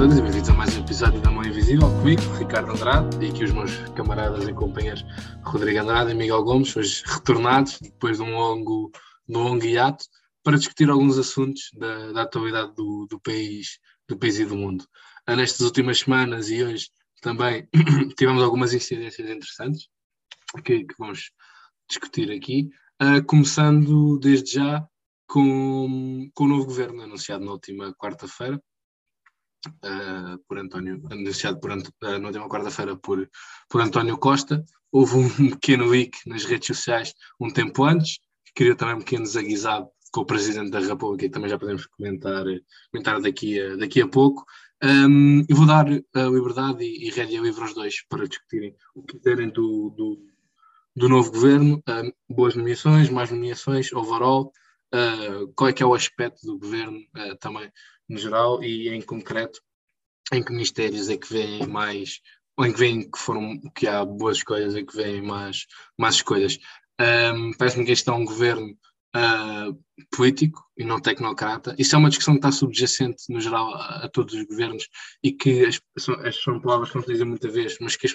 todos e bem-vindos a mais um episódio da Mão Invisível comigo, Ricardo Andrade, e aqui os meus camaradas e companheiros Rodrigo Andrade e Miguel Gomes, hoje retornados depois de um longo, de um longo hiato, para discutir alguns assuntos da, da atualidade do, do, país, do país e do mundo. Ah, nestas últimas semanas e hoje também tivemos algumas incidências interessantes que, que vamos discutir aqui, uh, começando desde já com, com o novo governo anunciado na última quarta-feira, uh, por António, anunciado por, uh, na última quarta-feira por, por António Costa. Houve um pequeno leak nas redes sociais um tempo antes, que criou também um pequeno desaguisado com o Presidente da República, e também já podemos comentar, comentar daqui, a, daqui a pouco. Um, eu vou dar a liberdade e, e rédea livre aos dois para discutirem o que quiserem do, do, do novo governo. Um, boas nomeações, mais nomeações, overall. Uh, qual é que é o aspecto do governo uh, também no geral e em concreto em que ministérios é que vêm mais ou em que vêm que foram que há boas escolhas e que vêm mais, mais escolhas. Um, Parece-me que este é um governo uh, político e não tecnocrata. Isso é uma discussão que está subjacente no geral a, a todos os governos e que as, são, as, são palavras que não se dizem muita vez, mas que as,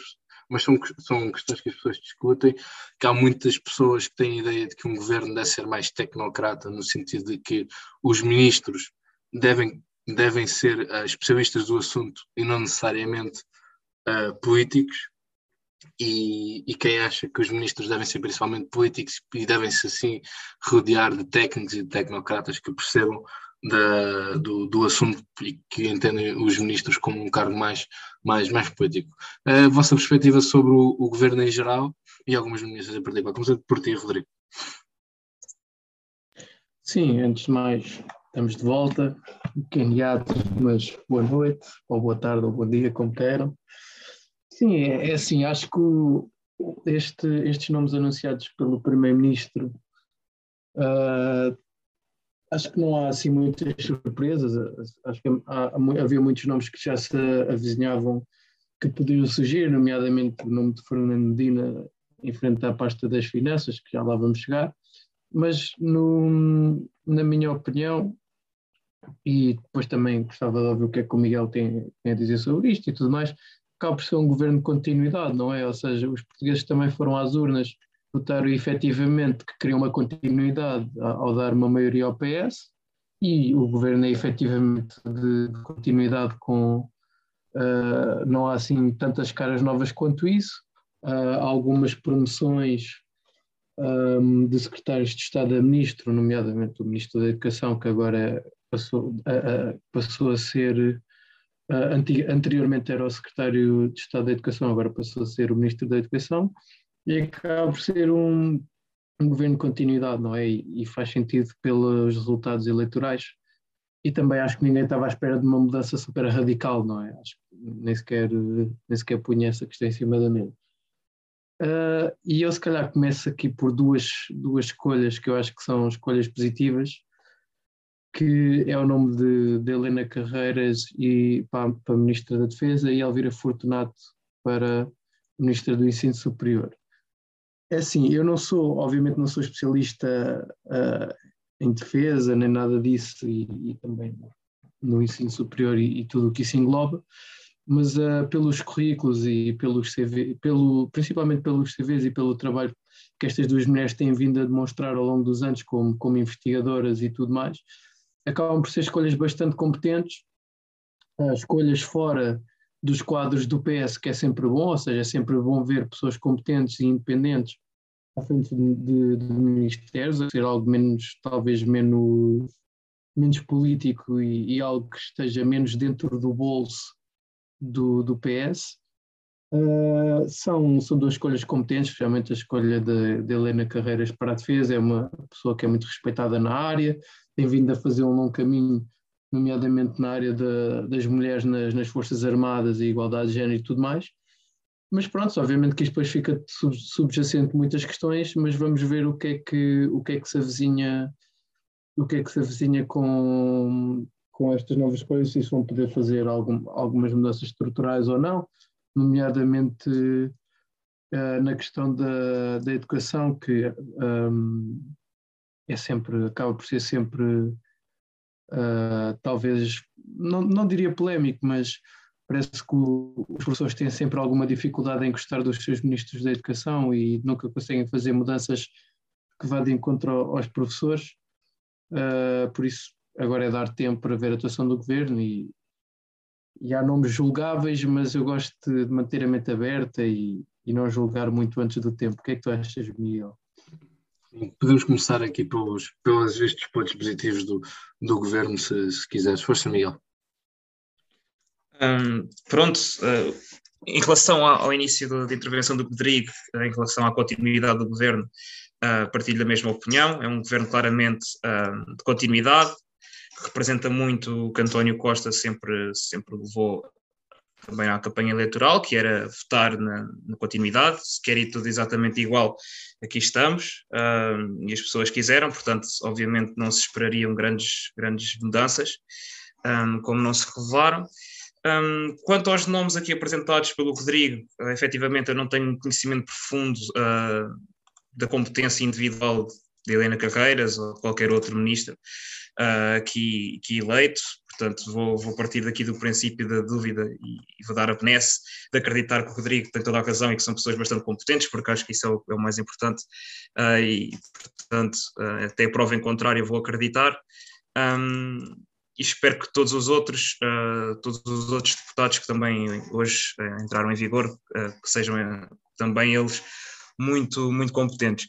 mas são, são questões que as pessoas discutem, que há muitas pessoas que têm a ideia de que um governo deve ser mais tecnocrata, no sentido de que os ministros devem, devem ser uh, especialistas do assunto e não necessariamente uh, políticos, e, e, quem acha que os ministros devem ser principalmente políticos e devem-se assim rodear de técnicos e de tecnocratas que percebam da, do, do, assunto e que entendem os ministros como um cargo mais, mais, mais político. A vossa perspectiva sobre o, o governo em geral e algumas ministras em particular. Começando por ti, Rodrigo. Sim, antes de mais, estamos de volta, candidato, mas boa noite, ou boa tarde, ou bom dia, como queiram. Sim, é, é assim, acho que este, estes nomes anunciados pelo Primeiro-Ministro uh, acho que não há assim muitas surpresas. Acho que há, havia muitos nomes que já se avizinhavam que poderiam surgir, nomeadamente o nome de Fernando Medina em frente à pasta das finanças, que já lá vamos chegar. Mas, no, na minha opinião, e depois também gostava de ouvir o que é que o Miguel tem, tem a dizer sobre isto e tudo mais, acaba por ser um governo de continuidade, não é? Ou seja, os portugueses também foram às urnas votaram efetivamente que queriam uma continuidade ao dar uma maioria ao PS e o governo é efetivamente de, de continuidade com uh, não há assim tantas caras novas quanto isso uh, algumas promoções um, de secretários de Estado a ministro, nomeadamente o ministro da Educação que agora passou, uh, passou a ser anteriormente era o secretário de Estado da Educação, agora passou a ser o ministro da Educação e acaba por ser um, um governo de continuidade, não é? E, e, faz sentido pelos resultados eleitorais. E também acho que ninguém estava à espera de uma mudança super radical, não é? Acho que nem sequer, nem sequer punha essa questão em cima da mesa. Uh, e eu, se calhar, começo aqui por duas, duas escolhas que eu acho que são escolhas positivas, que é o nome de, de Helena Carreiras e para, para a Ministra da Defesa e Elvira Fortunato para Ministra do Ensino Superior. É assim, eu não sou, obviamente não sou especialista uh, em defesa, nem nada disso, e, e também no ensino superior e, e, tudo o que isso engloba, mas uh, pelos currículos e pelos CV, pelo, principalmente pelos CVs e pelo trabalho que estas duas mulheres têm vindo a demonstrar ao longo dos anos como, como investigadoras e tudo mais, acabam por ser escolhas bastante competentes, uh, escolhas fora dos quadros do PS, que é sempre bom, ou seja, é sempre bom ver pessoas competentes e independentes à frente de, de ministérios, a ser algo menos, talvez menos, menos político e, e, algo que esteja menos dentro do bolso do, do PS. Ah, são, são duas escolhas competentes, especialmente a escolha de, de, Helena Carreiras para a defesa, é uma pessoa que é muito respeitada na área, tem vindo a fazer um longo caminho nomeadamente na área de, das mulheres nas, nas, Forças Armadas e igualdade de género e tudo mais. Mas pronto, obviamente que isto depois fica sub, subjacente muitas questões, mas vamos ver o que é que, o que, é que se avizinha, o que é que se avizinha com, com estas novas coisas, se vão poder fazer algum, algumas mudanças estruturais ou não, nomeadamente uh, na questão da, da educação, que um, é sempre, acaba por ser sempre uh, talvez, não, não diria polémico, mas parece que o, os professores têm sempre alguma dificuldade em gostar dos seus ministros da educação e nunca conseguem fazer mudanças que vá de encontro aos professores. Uh, por isso, agora é dar tempo para ver a atuação do governo e, e há nomes julgáveis, mas eu gosto de manter a mente aberta e, e não julgar muito antes do tempo. O que é que tu achas, Miguel? Podemos começar aqui pelos, pelos estes pontos positivos do, do governo, se, se quiseres. Força, Miguel. Um, pronto, uh, em relação ao, ao início da intervenção do Rodrigo, uh, em relação à continuidade do governo, uh, partilho da mesma opinião. É um governo claramente de continuidade, representa muito o que António Costa sempre, sempre levou também à campanha eleitoral, que era votar na, na continuidade. Se quer ir tudo exatamente igual, aqui estamos, e as pessoas quiseram, portanto, obviamente não se esperariam grandes, grandes mudanças, um, como não se revelaram. Um, quanto aos nomes aqui apresentados pelo Rodrigo, uh, efetivamente eu não tenho conhecimento profundo uh, da competência individual de Helena Carreiras ou qualquer outro ministro uh, aqui, aqui eleito, portanto vou, vou partir daqui do princípio da dúvida e, e, vou dar a benesse de acreditar que o Rodrigo tem toda a razão e que são pessoas bastante competentes, porque acho que isso é o, é o mais importante uh, e, portanto, uh, até prova em contrário vou acreditar. Um, e espero que todos os outros, uh, todos os outros deputados que também hoje uh, entraram em vigor, uh, que sejam também eles muito, muito competentes.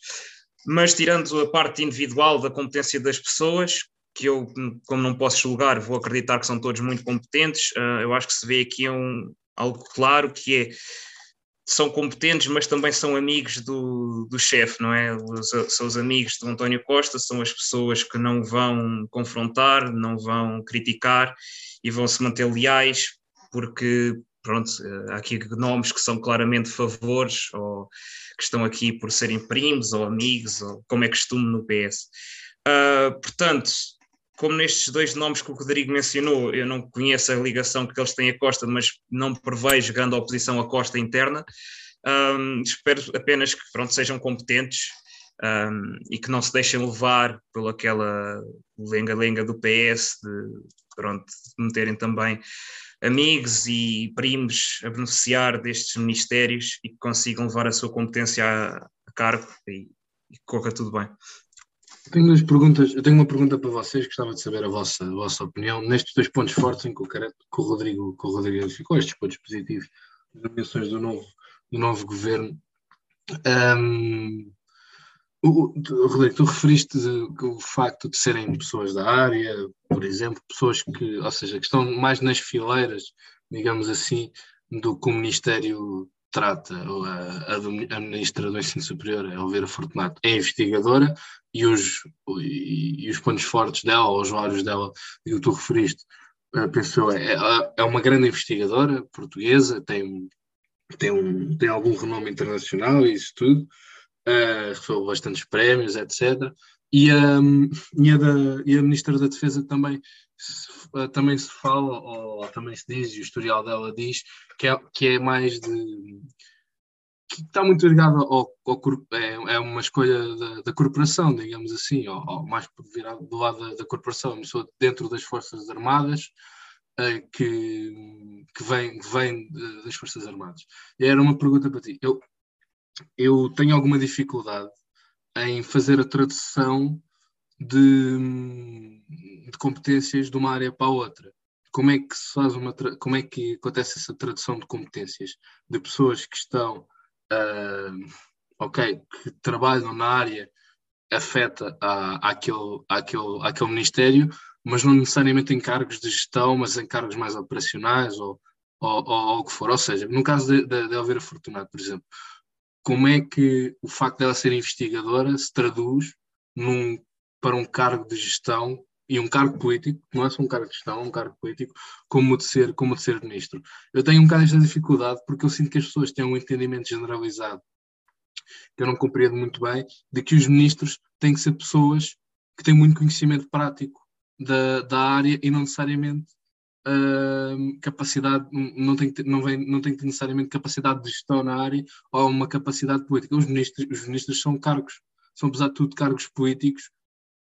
Mas tirando a parte individual da competência das pessoas, que eu, como não posso julgar, vou acreditar que são todos muito competentes, eu acho que se vê aqui um, algo claro que é são competentes, mas também são amigos do, do chefe, não é? Os, são os amigos do António Costa, são as pessoas que não vão confrontar, não vão criticar e vão se manter leais, porque, pronto, há aqui nomes que são claramente favores ou que estão aqui por serem primos ou amigos, ou como é costume no PS. Uh, ah, portanto, como nestes dois nomes que o Rodrigo mencionou, eu não conheço a ligação que eles têm a Costa, mas não prevejo grande oposição à Costa interna. Um, espero apenas que pronto, sejam competentes um, e que não se deixem levar por aquela lenga-lenga do PS de, pronto, meterem também amigos e primos a beneficiar destes ministérios e que consigam levar a sua competência a, a cargo e, e corra tudo bem. Tenho duas perguntas. Eu tenho uma pergunta para vocês, gostava de saber a vossa, a vossa opinião nestes dois pontos fortes em que o, Rodrigo, que o Rodrigo ficou, estes pontos positivos, as nomeações do novo, do novo governo. Um, o, Rodrigo, tu referiste o facto de serem pessoas da área, por exemplo, pessoas que, ou seja, que estão mais nas fileiras, digamos assim, do que o Ministério trata, a, a, Ministra do Ensino Superior, a Elvira Fortunato, é investigadora e os, e, e, os pontos fortes dela, os vários dela, que tu referiste, uh, penso é, é, é uma grande investigadora portuguesa, tem, tem, um, tem algum renome internacional e isso tudo, uh, recebeu bastantes prémios, etc. E, e, a da, e a Ministra da Defesa também se, uh, também se fala, ou também se diz, e o historial dela diz, que é, que é mais de que está muito ligado ao, ao é, é, uma escolha da, da, corporação, digamos assim, ou, ou mais virado do lado da, da corporação, dentro das Forças Armadas é, que, que, vem, vem das Forças Armadas. Era uma pergunta para ti. Eu, eu tenho alguma dificuldade em fazer a tradução de, de competências de uma área para a outra como é que se faz uma como é que acontece essa tradução de competências de pessoas que estão uh, ok, que trabalham na área afeta a, àquele, àquele ministério, mas não necessariamente em cargos de gestão, mas em cargos mais operacionais ou, ou, ou, o que for. Ou seja, no caso de, de, de Elvira Fortunato, por exemplo, como é que o facto dela ser investigadora se traduz num, para um cargo de gestão e um cargo político, não é só um cargo de gestão, um cargo político, como de ser, como de ser ministro. Eu tenho um bocado esta dificuldade porque eu sinto que as pessoas têm um entendimento generalizado, que eu não compreendo muito bem, de que os ministros têm que ser pessoas que têm muito conhecimento prático da, da área e não necessariamente uh, capacidade, não tem, que ter, não, vem, não tem que ter necessariamente capacidade de gestão na área ou uma capacidade política. Os ministros, os ministros são cargos, são apesar de tudo cargos políticos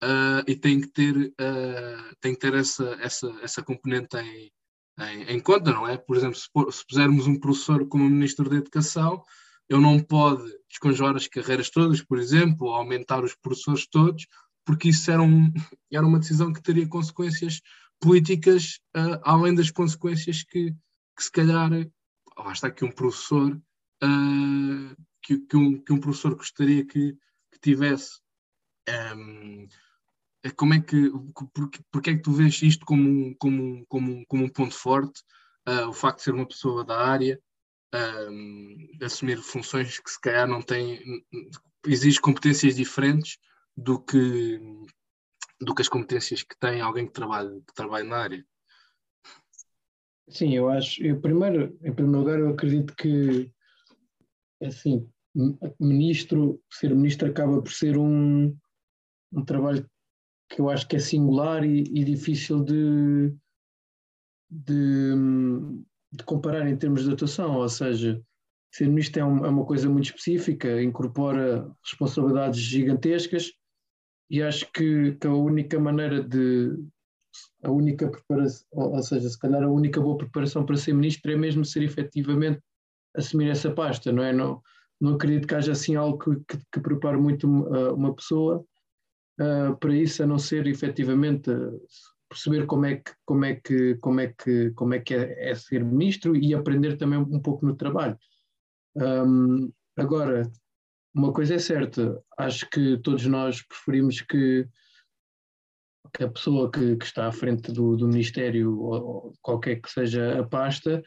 uh, e tem que ter, uh, tem que ter essa, essa, essa componente em, em, em conta, não é? Por exemplo, se, se pusermos um professor como Ministro da Educação, ele não pode descongelar as carreiras todas, por exemplo, ou aumentar os professores todos, porque isso era, um, era uma decisão que teria consequências políticas, uh, além das consequências que, que se calhar, está que um professor, uh, que, que, um, que um professor gostaria que, que tivesse. Um, como é que, porque, porque é que tu vês isto como um, como, como, como um ponto forte, uh, o facto de ser uma pessoa da área, um, assumir funções que se calhar não têm, exige competências diferentes do que, do que as competências que tem alguém que trabalha, que trabalha na área. Sim, eu acho, eu primeiro, em primeiro lugar, eu acredito que, assim, ministro, ser ministro acaba por ser um, um trabalho que eu acho que é singular e, e difícil de, de, de, comparar em termos de atuação, ou seja, ser ministro é, um, é uma coisa muito específica, incorpora responsabilidades gigantescas e acho que, que a única maneira de a única preparação, ou seja, se calhar a única boa preparação para ser ministro é mesmo ser efetivamente assumir essa pasta, não é? Não, não acredito que haja assim algo que, que, que prepare muito uma, uma pessoa uh, para isso, a não ser efetivamente perceber como é que como é que como é que como é que é, é ser ministro e aprender também um pouco no trabalho. Um, agora, uma coisa é certa, acho que todos nós preferimos que, que a pessoa que, que, está à frente do, do Ministério, ou qualquer que seja a pasta,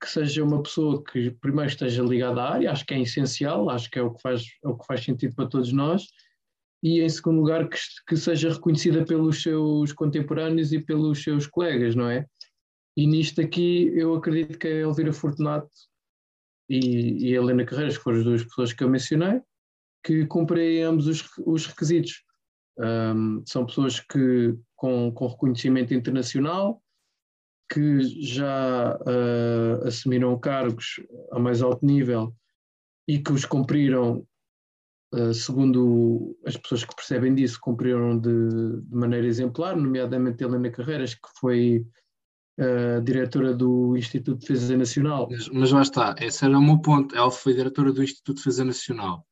que seja uma pessoa que primeiro esteja ligada à área, acho que é essencial, acho que é o que faz, é o que faz sentido para todos nós, e em segundo lugar que, que seja reconhecida pelos seus contemporâneos e pelos seus colegas, não é? E nisto aqui eu acredito que a Elvira Fortunato e, e a Helena Carreiras, que foram as duas pessoas que eu mencionei, que cumprem ambos os, os requisitos. Um, são pessoas que com, com reconhecimento internacional, que já uh, assumiram cargos a mais alto nível e que os cumpriram, uh, segundo as pessoas que percebem disso, cumpriram de, de maneira exemplar, nomeadamente Helena Carreiras, que foi uh, diretora do Instituto de Defesa Nacional. Mas, mas lá está, esse era o meu ponto. Ela foi diretora do Instituto de Defesa Nacional,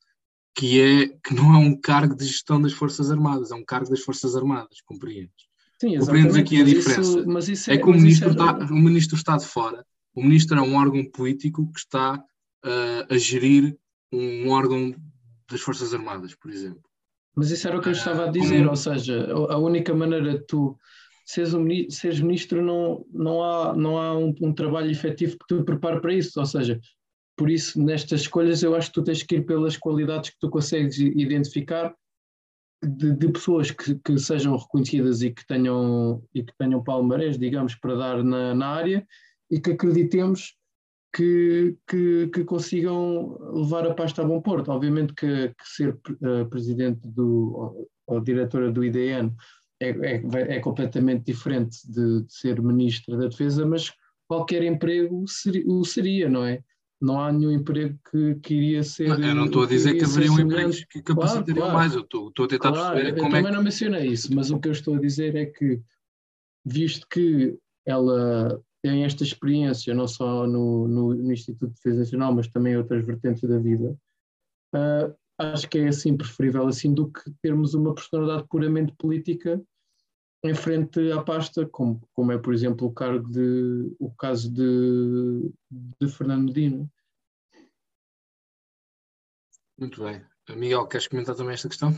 que, é, que não é um cargo de gestão das Forças Armadas, é um cargo das Forças Armadas, compreendes? Sim, Compreendes aqui a diferença. Isso, isso é, é que o ministro, é... está, o ministro está de fora. O ministro é um órgão político que está uh, a gerir um órgão das Forças Armadas, por exemplo. Mas isso era o que eu estava a dizer, ou seja, a única maneira de tu seres, um, seres ministro não, não há, não há um, um, trabalho efetivo que te prepare para isso, ou seja, por isso nestas escolhas eu acho que tu tens que ir pelas qualidades que tu consegues identificar de, de pessoas que, que, sejam reconhecidas e que tenham, e que tenham palmarés, digamos, para dar na, na área e que acreditemos que, que, que, consigam levar a pasta a bom porto. Obviamente que, que ser uh, presidente do, ou, ou, diretora do IDN é, é, é completamente diferente de, de, ser ministra da Defesa, mas qualquer emprego o seria, não é? Não há nenhum emprego que, que iria ser. Não, eu não estou a dizer que haveriam empregos que capacitariam claro, claro. mais, eu estou, estou a tentar claro, perceber como eu é também que... não mencionei isso, mas o que eu estou a dizer é que, visto que ela tem esta experiência, não só no, no, no Instituto de Defesa Nacional, mas também em outras vertentes da vida, uh, acho que é assim preferível assim do que termos uma personalidade puramente política em frente à pasta, como, como é, por exemplo, o, cargo de, o caso de, de Fernando Medina. Muito bem. Miguel, queres comentar também esta questão?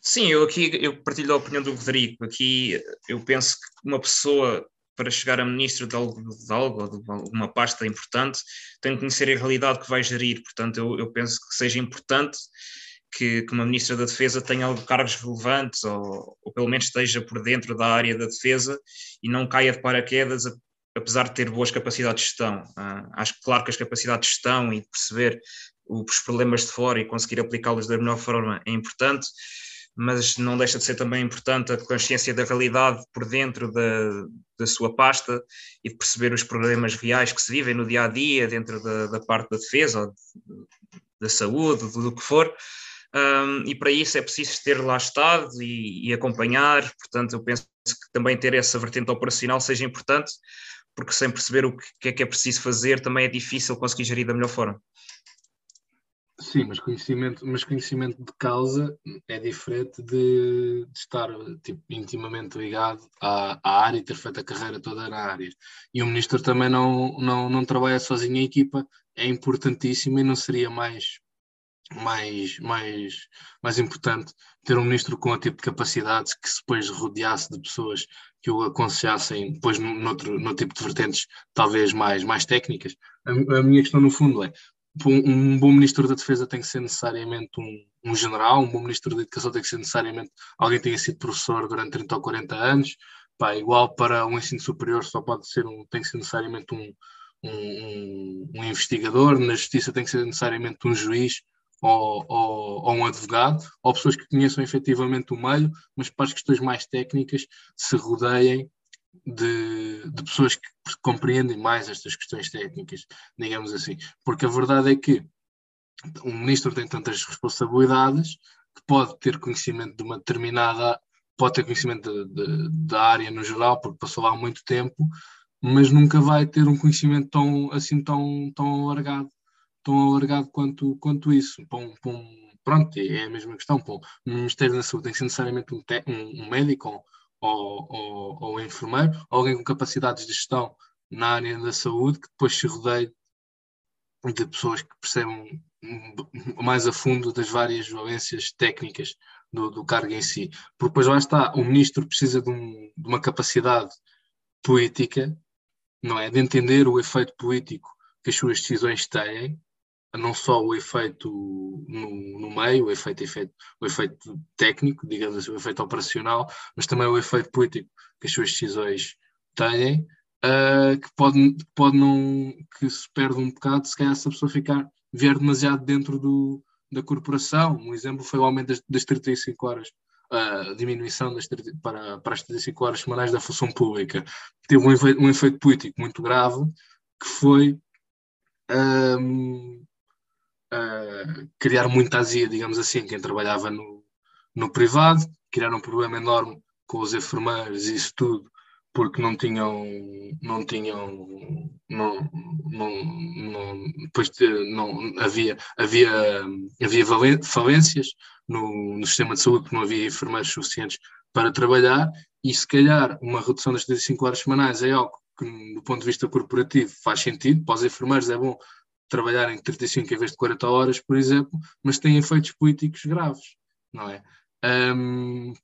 Sim, eu aqui eu partilho da opinião do Rodrigo. Aqui eu penso que uma pessoa para chegar a ministro de algo, de algo ou de alguma pasta importante tem que conhecer a realidade que vai gerir. Portanto, eu, eu penso que seja importante que, que, uma ministra da Defesa tenha cargos relevantes ou, ou, pelo menos esteja por dentro da área da defesa e não caia de paraquedas, apesar de ter boas capacidades de gestão. Uh, acho que, claro, que as capacidades de gestão e perceber os problemas de fora e conseguir aplicá-los da melhor forma é importante, mas não deixa de ser também importante a consciência da realidade por dentro da, da sua pasta e de perceber os problemas reais que se vivem no dia a dia, dentro da, da parte da defesa ou da saúde, do, do que for. um, e para isso é preciso ter lá estado e, e, acompanhar, portanto, eu penso que também ter essa vertente operacional seja importante, porque sem perceber o que é que é preciso fazer também é difícil conseguir gerir da melhor forma. Sim, mas conhecimento, mas conhecimento de causa é diferente de, de estar tipo, intimamente ligado à, à, área e ter feito a carreira toda na área. E o ministro também não, não, não trabalha sozinho em equipa, é importantíssimo e não seria mais mais, mais, mais importante ter um ministro com o tipo de capacidades que depois rodeasse de pessoas que o aconselhassem depois noutro, no tipo de vertentes talvez mais, mais técnicas. A, a minha questão no fundo é um, um, bom ministro da defesa tem que ser necessariamente um, um, general, um bom ministro da educação tem que ser necessariamente alguém que tenha sido professor durante 30 ou 40 anos, Pá, igual para um ensino superior só pode ser um, tem que ser necessariamente um, um, um, investigador, na justiça tem que ser necessariamente um juiz, ou, ou, ou, um advogado, ou pessoas que conheçam efetivamente o meio, mas para as questões mais técnicas se rodeiem de, de, pessoas que compreendem mais estas questões técnicas, digamos assim. Porque a verdade é que um ministro tem tantas responsabilidades que pode ter conhecimento de uma determinada, pode ter conhecimento da área no geral, porque passou lá muito tempo, mas nunca vai ter um conhecimento tão assim tão, tão alargado tão alargado quanto, quanto isso. Para um, para um, pronto, é a mesma questão. Para um Ministério da Saúde tem que ser necessariamente um, te, um, um médico ou, ou, ou, enfermeiro, ou alguém com capacidades de gestão na área da saúde que depois se rodeie de pessoas que percebem mais a fundo das várias valências técnicas do, do cargo em si. Porque depois lá está, o ministro precisa de, um, de uma capacidade política, não é? De entender o efeito político que as suas decisões têm não só o efeito no, no meio, o efeito, efeito, o efeito técnico, digamos assim, o efeito operacional, mas também o efeito político que as suas decisões têm, uh, que pode, pode não, que se perde um bocado se calhar se a pessoa ficar, vier demasiado dentro do, da corporação. Um exemplo foi o aumento das, das 35 horas, a diminuição das, para, para as 35 horas semanais da função pública. Teve um efeito, um efeito político muito grave, que foi ah, criar muita azia, digamos assim, quem trabalhava no, no privado, criaram um problema enorme com os enfermeiros e isso tudo, porque não tinham, não tinham, não, não, não depois de, não havia, havia, havia falências no, no sistema de saúde, porque não havia enfermeiros suficientes para trabalhar, e se calhar uma redução das 35 horas semanais é algo que, do ponto de vista corporativo, faz sentido, para os enfermeiros é bom trabalhar em 35 em vez de 40 horas, por exemplo, mas tem efeitos políticos graves, não é? Um,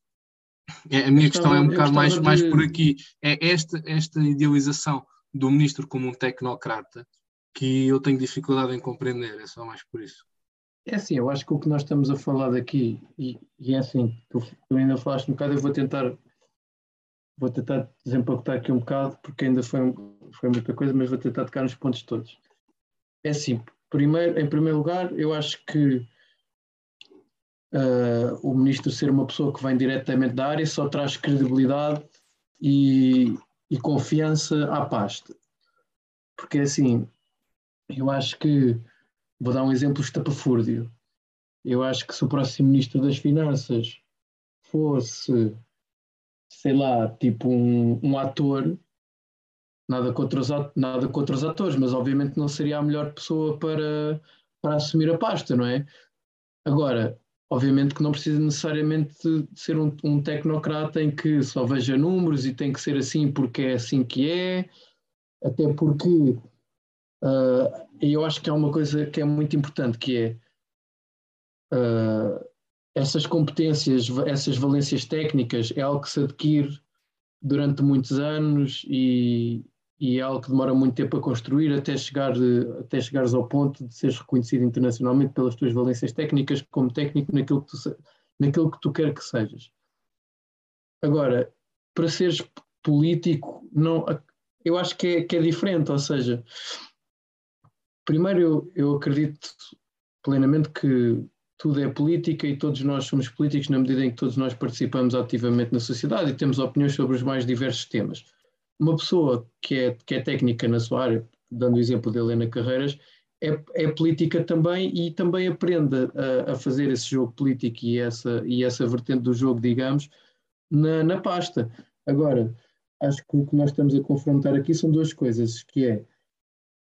é, a minha questão é um bocado mais, de... mais por aqui. É esta, esta idealização do ministro como um tecnocrata que eu tenho dificuldade em compreender, é só mais por isso. É assim, eu acho que o que nós estamos a falar daqui, e, e é assim, tu, tu, ainda falaste um bocado, eu vou tentar vou tentar desempacotar aqui um bocado, porque ainda foi, foi muita coisa, mas vou tentar tocar nos pontos todos. É assim, primeiro, em primeiro lugar, eu acho que uh, o ministro ser uma pessoa que vem diretamente da área só traz credibilidade e, e confiança à pasta. Porque assim, eu acho que, vou dar um exemplo estapafúrdio, eu acho que se o próximo ministro das Finanças fosse, sei lá, tipo um, um ator Nada contra, os, nada contra os atores, mas obviamente não seria a melhor pessoa para, para assumir a pasta, não é? Agora, obviamente que não precisa necessariamente ser um, um, tecnocrata em que só veja números e tem que ser assim porque é assim que é, até porque uh, eu acho que há uma coisa que é muito importante que é uh, essas competências, essas valências técnicas é algo que se adquire durante muitos anos e, e é algo que demora muito tempo a construir até, chegar, até chegares ao ponto de seres reconhecido internacionalmente pelas tuas valências técnicas como técnico naquilo que tu, naquilo que tu quer que sejas. Agora, para seres político, não, eu acho que é, que é diferente, ou seja, primeiro eu, eu acredito plenamente que tudo é política e todos nós somos políticos na medida em que todos nós participamos ativamente na sociedade e temos opiniões sobre os mais diversos temas uma pessoa que é, que é técnica na sua área, dando o exemplo de Helena Carreiras, é, é política também e também aprende a, a, fazer esse jogo político e essa, e essa vertente do jogo, digamos, na, na pasta. Agora, acho que o que nós estamos a confrontar aqui são duas coisas, que é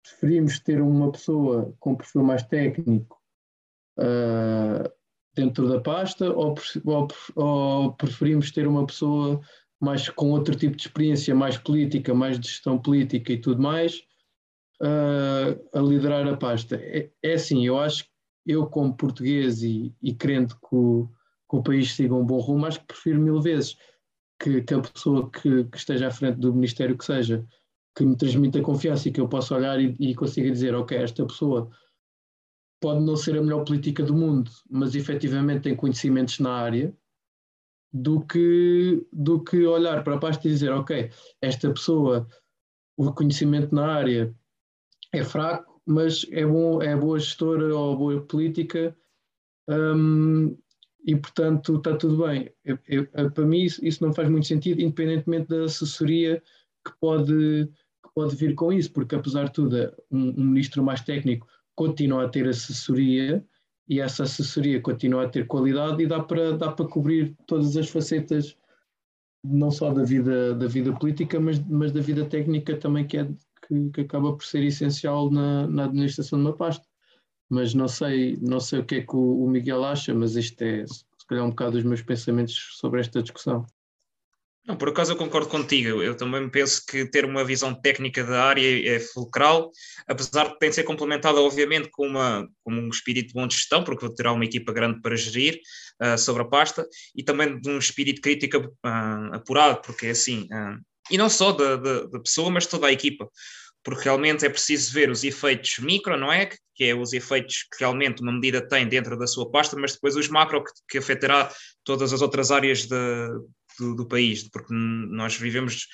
preferimos ter uma pessoa com perfil mais técnico uh, dentro da pasta ou, ou, ou, preferimos ter uma pessoa mais com outro tipo de experiência, mais política, mais de gestão política e tudo mais, uh, a liderar a pasta? É, é assim, eu acho que eu como português e, e crendo que o, que o país siga um bom rumo, acho que prefiro mil vezes que, que a pessoa que, que, esteja à frente do Ministério que seja, que me transmita confiança e que eu possa olhar e, e consiga dizer, ok, esta pessoa pode não ser a melhor política do mundo, mas efetivamente tem conhecimentos na área, do que, do que olhar para a pasta e dizer, ok, esta pessoa, o conhecimento na área é fraco, mas é, bom, é boa gestora ou boa política, um, e portanto está tudo bem. Eu, eu, para mim isso, isso, não faz muito sentido, independentemente da assessoria que pode, que pode vir com isso, porque apesar de tudo, um, um ministro mais técnico continua a ter assessoria e essa assessoria continua a ter qualidade e dá para, dá para cobrir todas as facetas não só da vida, da vida política, mas, mas da vida técnica também, que, é, que, que acaba por ser essencial na, na administração de uma pasta mas não sei, não sei o que é que o, o Miguel acha, mas isto é se calhar um bocado os meus pensamentos sobre esta discussão. Não, por acaso eu concordo contigo. Eu também penso que ter uma visão técnica da área é fulcral, apesar de ter de ser complementada, obviamente, com, uma, com um espírito de bom de gestão, porque terá uma equipa grande para gerir uh, sobre a pasta, e também de um espírito crítico uh, apurado, porque é assim, uh, e não só da, da, da pessoa, mas toda a equipa porque realmente é preciso ver os efeitos micro, não é? Que é os efeitos que realmente uma medida tem dentro da sua pasta, mas depois os macro que, que afetará todas as outras áreas de, do, do, país, porque nós vivemos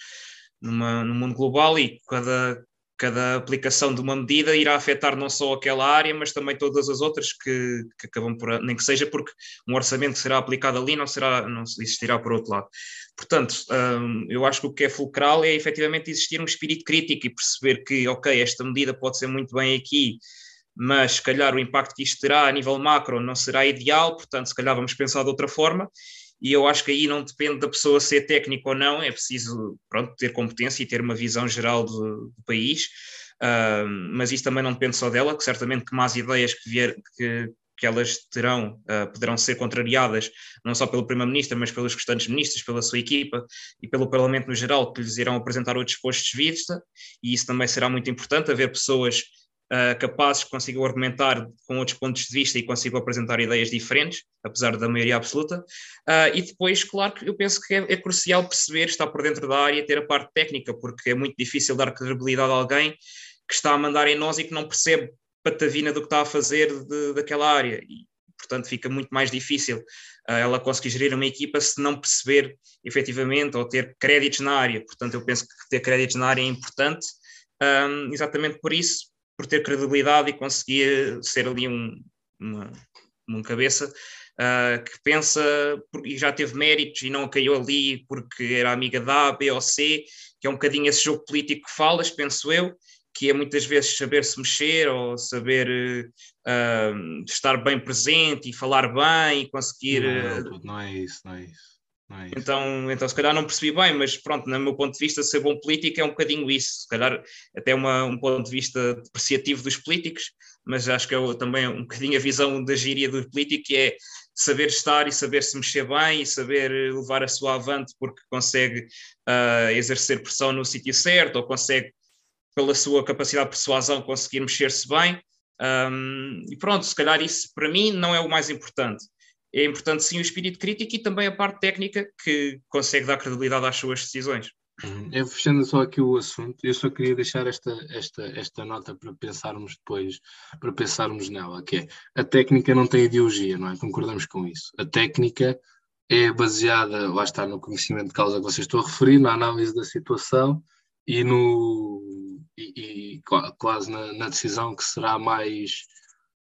numa, num mundo global e cada, cada aplicação de uma medida irá afetar não só aquela área, mas também todas as outras que, que acabam por, nem que seja porque um orçamento será aplicado ali não, será, não existirá por outro lado. Portanto, um, eu acho que o que é fulcral é efetivamente existir um espírito crítico e perceber que, ok, esta medida pode ser muito bem aqui, mas se calhar o impacto que isto terá a nível macro não será ideal, portanto, se calhar vamos pensar de outra forma. E eu acho que aí não depende da pessoa ser técnica ou não, é preciso pronto, ter competência e ter uma visão geral do, do país. Uh, mas isso também não depende só dela, que certamente que más ideias que, vier, que, que elas terão, uh, poderão ser contrariadas, não só pelo Primeiro-Ministro, mas pelos restantes ministros, pela sua equipa e pelo Parlamento no geral, que lhes irão apresentar outros postos de vista, e isso também será muito importante, haver pessoas uh, capazes que consigam argumentar com outros pontos de vista e consigam apresentar ideias diferentes, apesar da maioria absoluta. Uh, e depois, claro que eu penso que é, é, crucial perceber, estar por dentro da área, ter a parte técnica, porque é muito difícil dar credibilidade a alguém que está a mandar em nós e que não percebe patavina do que está a fazer de, daquela área. E, portanto, fica muito mais difícil uh, ela conseguir gerir uma equipa se não perceber efetivamente ou ter créditos na área. Portanto, eu penso que ter créditos na área é importante, um, exatamente por isso, por ter credibilidade e conseguir ser ali um, uma, cabeça uh, que pensa e já teve méritos e não caiu ali porque era amiga da A, B ou C, que é um bocadinho esse jogo político que falas, penso eu, que é muitas vezes saber se mexer ou saber uh, estar bem presente e falar bem e conseguir. Não, não é isso, não é isso. É então, então, se calhar não percebi bem, mas pronto, no meu ponto de vista, ser bom político é um bocadinho isso. Se calhar até uma, um ponto de vista depreciativo dos políticos, mas acho que é também um bocadinho a visão da gíria do político, que é saber estar e saber se mexer bem e saber levar a sua avante porque consegue uh, exercer pressão no sítio certo ou consegue pela sua capacidade de persuasão, conseguir mexer-se bem. Um, e pronto, se calhar isso para mim não é o mais importante. É importante sim o espírito crítico e também a parte técnica que consegue dar credibilidade às suas decisões. Uhum. Eu fechando só aqui o assunto, eu só queria deixar esta, esta, esta nota para pensarmos depois, para pensarmos nela, que é a técnica não tem ideologia, não é? Concordamos com isso. A técnica é baseada, lá está, no conhecimento de causa que vocês estão a referir, na análise da situação e no e, e quase na, na, decisão que será mais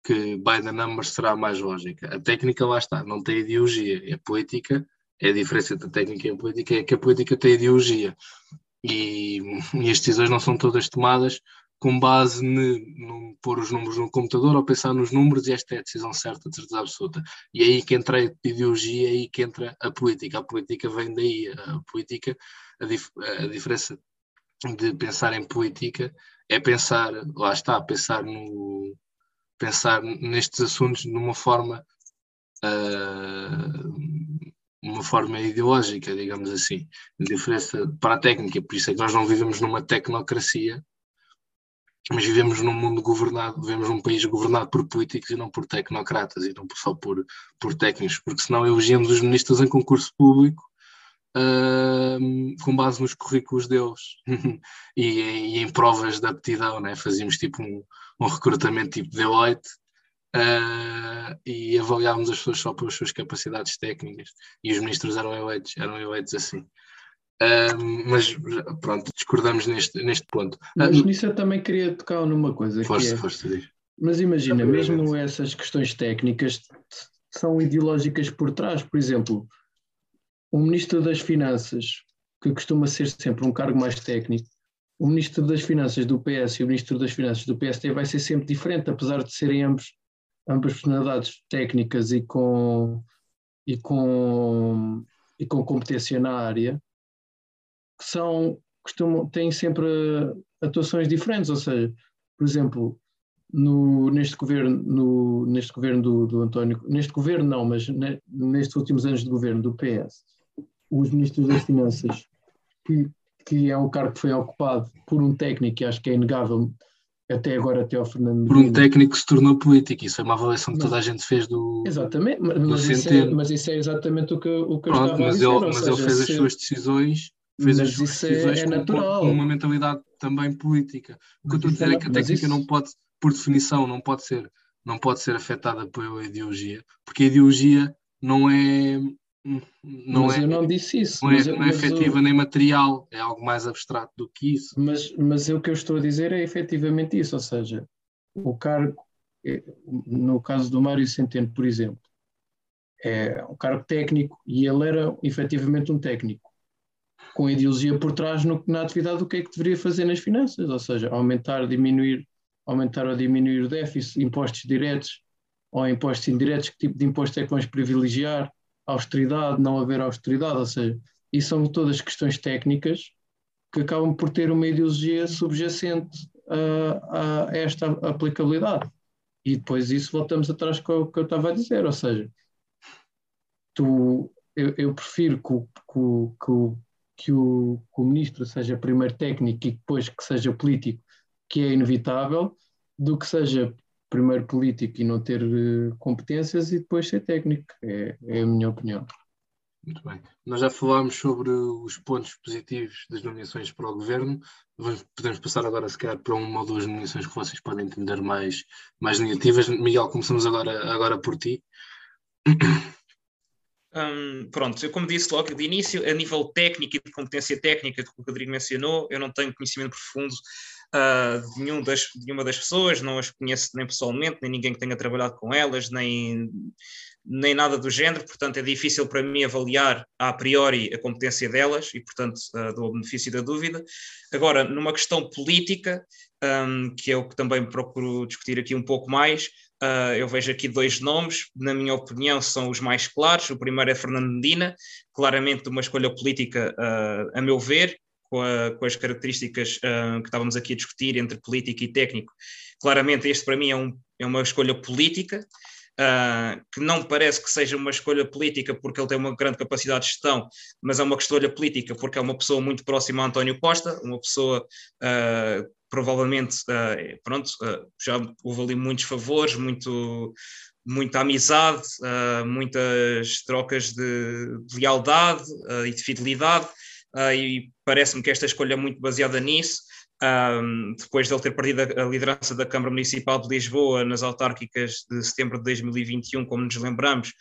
que by the numbers será mais lógica. A técnica lá está, não tem ideologia, é política, é a diferença entre a técnica e a política, é que a política tem ideologia e, e as decisões não são todas tomadas com base no pôr os números no computador ou pensar nos números e esta é a decisão certa, de certeza absoluta. E é aí que entra a ideologia, é aí que entra a política. A política vem daí. A política, a, dif a diferença de pensar em política é pensar, lá está, pensar no pensar nestes assuntos numa forma uh, uma forma ideológica, digamos assim, a diferença para a técnica, por isso é que nós não vivemos numa tecnocracia, mas vivemos num mundo governado, vivemos num país governado por políticos e não por tecnocratas e não só por, por técnicos, porque senão elegíamos os ministros em concurso público uh, com base nos currículos deles e, e, em provas de aptidão, né? fazíamos tipo um, um recrutamento tipo Deloitte uh, e avaliávamos as pessoas só pelas suas capacidades técnicas e os ministros eram eleitos, eram eleitos assim. Uh, mas pronto, discordamos neste, neste ponto. Mas nisso eu também queria tocar numa coisa. Força, é, força, Mas imagina, mesmo essas questões técnicas são ideológicas por trás. Por exemplo, o Ministro das Finanças, que costuma ser sempre um cargo mais técnico, o Ministro das Finanças do PS e o Ministro das Finanças do PST vai ser sempre diferente, apesar de serem ambos, ambas personalidades técnicas e com, e com, e com competência na área, que são, costumam, têm sempre atuações diferentes, ou seja, por exemplo, no, neste governo, no, neste governo do, do, António, neste governo não, mas ne, nestes últimos anos de governo do PS, os ministros das Finanças, que, que é um cargo que foi ocupado por um técnico, que acho que é inegável, até agora, até ao Fernando Por um técnico que se tornou político, isso é uma avaliação que toda a gente fez do. Exatamente, mas, do mas, isso, é, mas isso é exatamente o que, o que Pronto, eu estava mas a dizer. Ele, mas seja, ele fez as suas decisões fez mas as suas é- decisões é com, natural. com uma mentalidade também política. O que eu estou a Mas dizer é é- que a mas técnica isso- não pode, por definição, não pode ser, não pode ser afetada pela ideologia, porque a ideologia não é não mas é, eu não disse isso. não é, mas, eu- não é efetiva nem material, é algo mais abstrato do que isso. Mas, mas o que eu estou a dizer é efetivamente isso, ou seja, o cargo, eh, no caso do Mário Centeno, por exemplo, é um cargo técnico e ele era efetivamente um técnico, com ideologia por trás no, na atividade do que é que deveria fazer nas finanças, ou seja, aumentar, diminuir, aumentar ou diminuir o déficit, impostos diretos ou impostos indiretos, que tipo de imposto é que vamos privilegiar, austeridade, não haver austeridade, ou seja, isso são todas questões técnicas que acabam por ter uma ideologia subjacente a, a esta aplicabilidade. E depois isso voltamos atrás com o que eu estava a dizer, ou seja, tu, eu, eu prefiro que, o- que, o- que, o, que o ministro seja primeiro técnico e depois que seja político, que é inevitável, do que seja primeiro político e não ter eh, competências e depois ser técnico. É, é a minha opinião. Muito bem. Nós já falámos sobre os pontos positivos das nomeações para o governo. Vamos- podemos passar agora, se calhar, para uma ou duas nomeações que vocês podem entender mais, mais negativas. Miguel, começamos agora, agora por ti. Hum, pronto, eu como disse logo de início, a nível técnico e de competência técnica que o Rodrigo mencionou, eu não tenho conhecimento profundo ah, de, nenhum das, de nenhuma das pessoas, não as conheço nem pessoalmente, nem ninguém que tenha trabalhado com elas, nem, nem nada do género, portanto é difícil para mim avaliar a priori a competência delas e, portanto, ah, dou o benefício da dúvida. Agora, numa questão política, hum, que é o que também procuro discutir aqui um pouco mais, Uh, eu vejo aqui dois nomes, na minha opinião, são os mais claros. O primeiro é Fernando Medina, claramente uma escolha política, uh, a meu ver, com, a, com as características uh, que estávamos aqui a discutir entre político e técnico. Claramente, este para mim é, um, é uma escolha política, que não parece que seja uma escolha política porque ele tem uma grande capacidade de gestão, mas é uma escolha política porque é uma pessoa muito próxima a António Costa, uma pessoa provavelmente, uh, pronto, uh, já houve ali muitos favores, muito, muita amizade, uh, muitas trocas de lealdade e de fidelidade, e parece-me que esta escolha é muito baseada nisso. Um, depois de ele ter perdido a, liderança da Câmara Municipal de Lisboa nas autárquicas de setembro de 2021, como nos lembramos,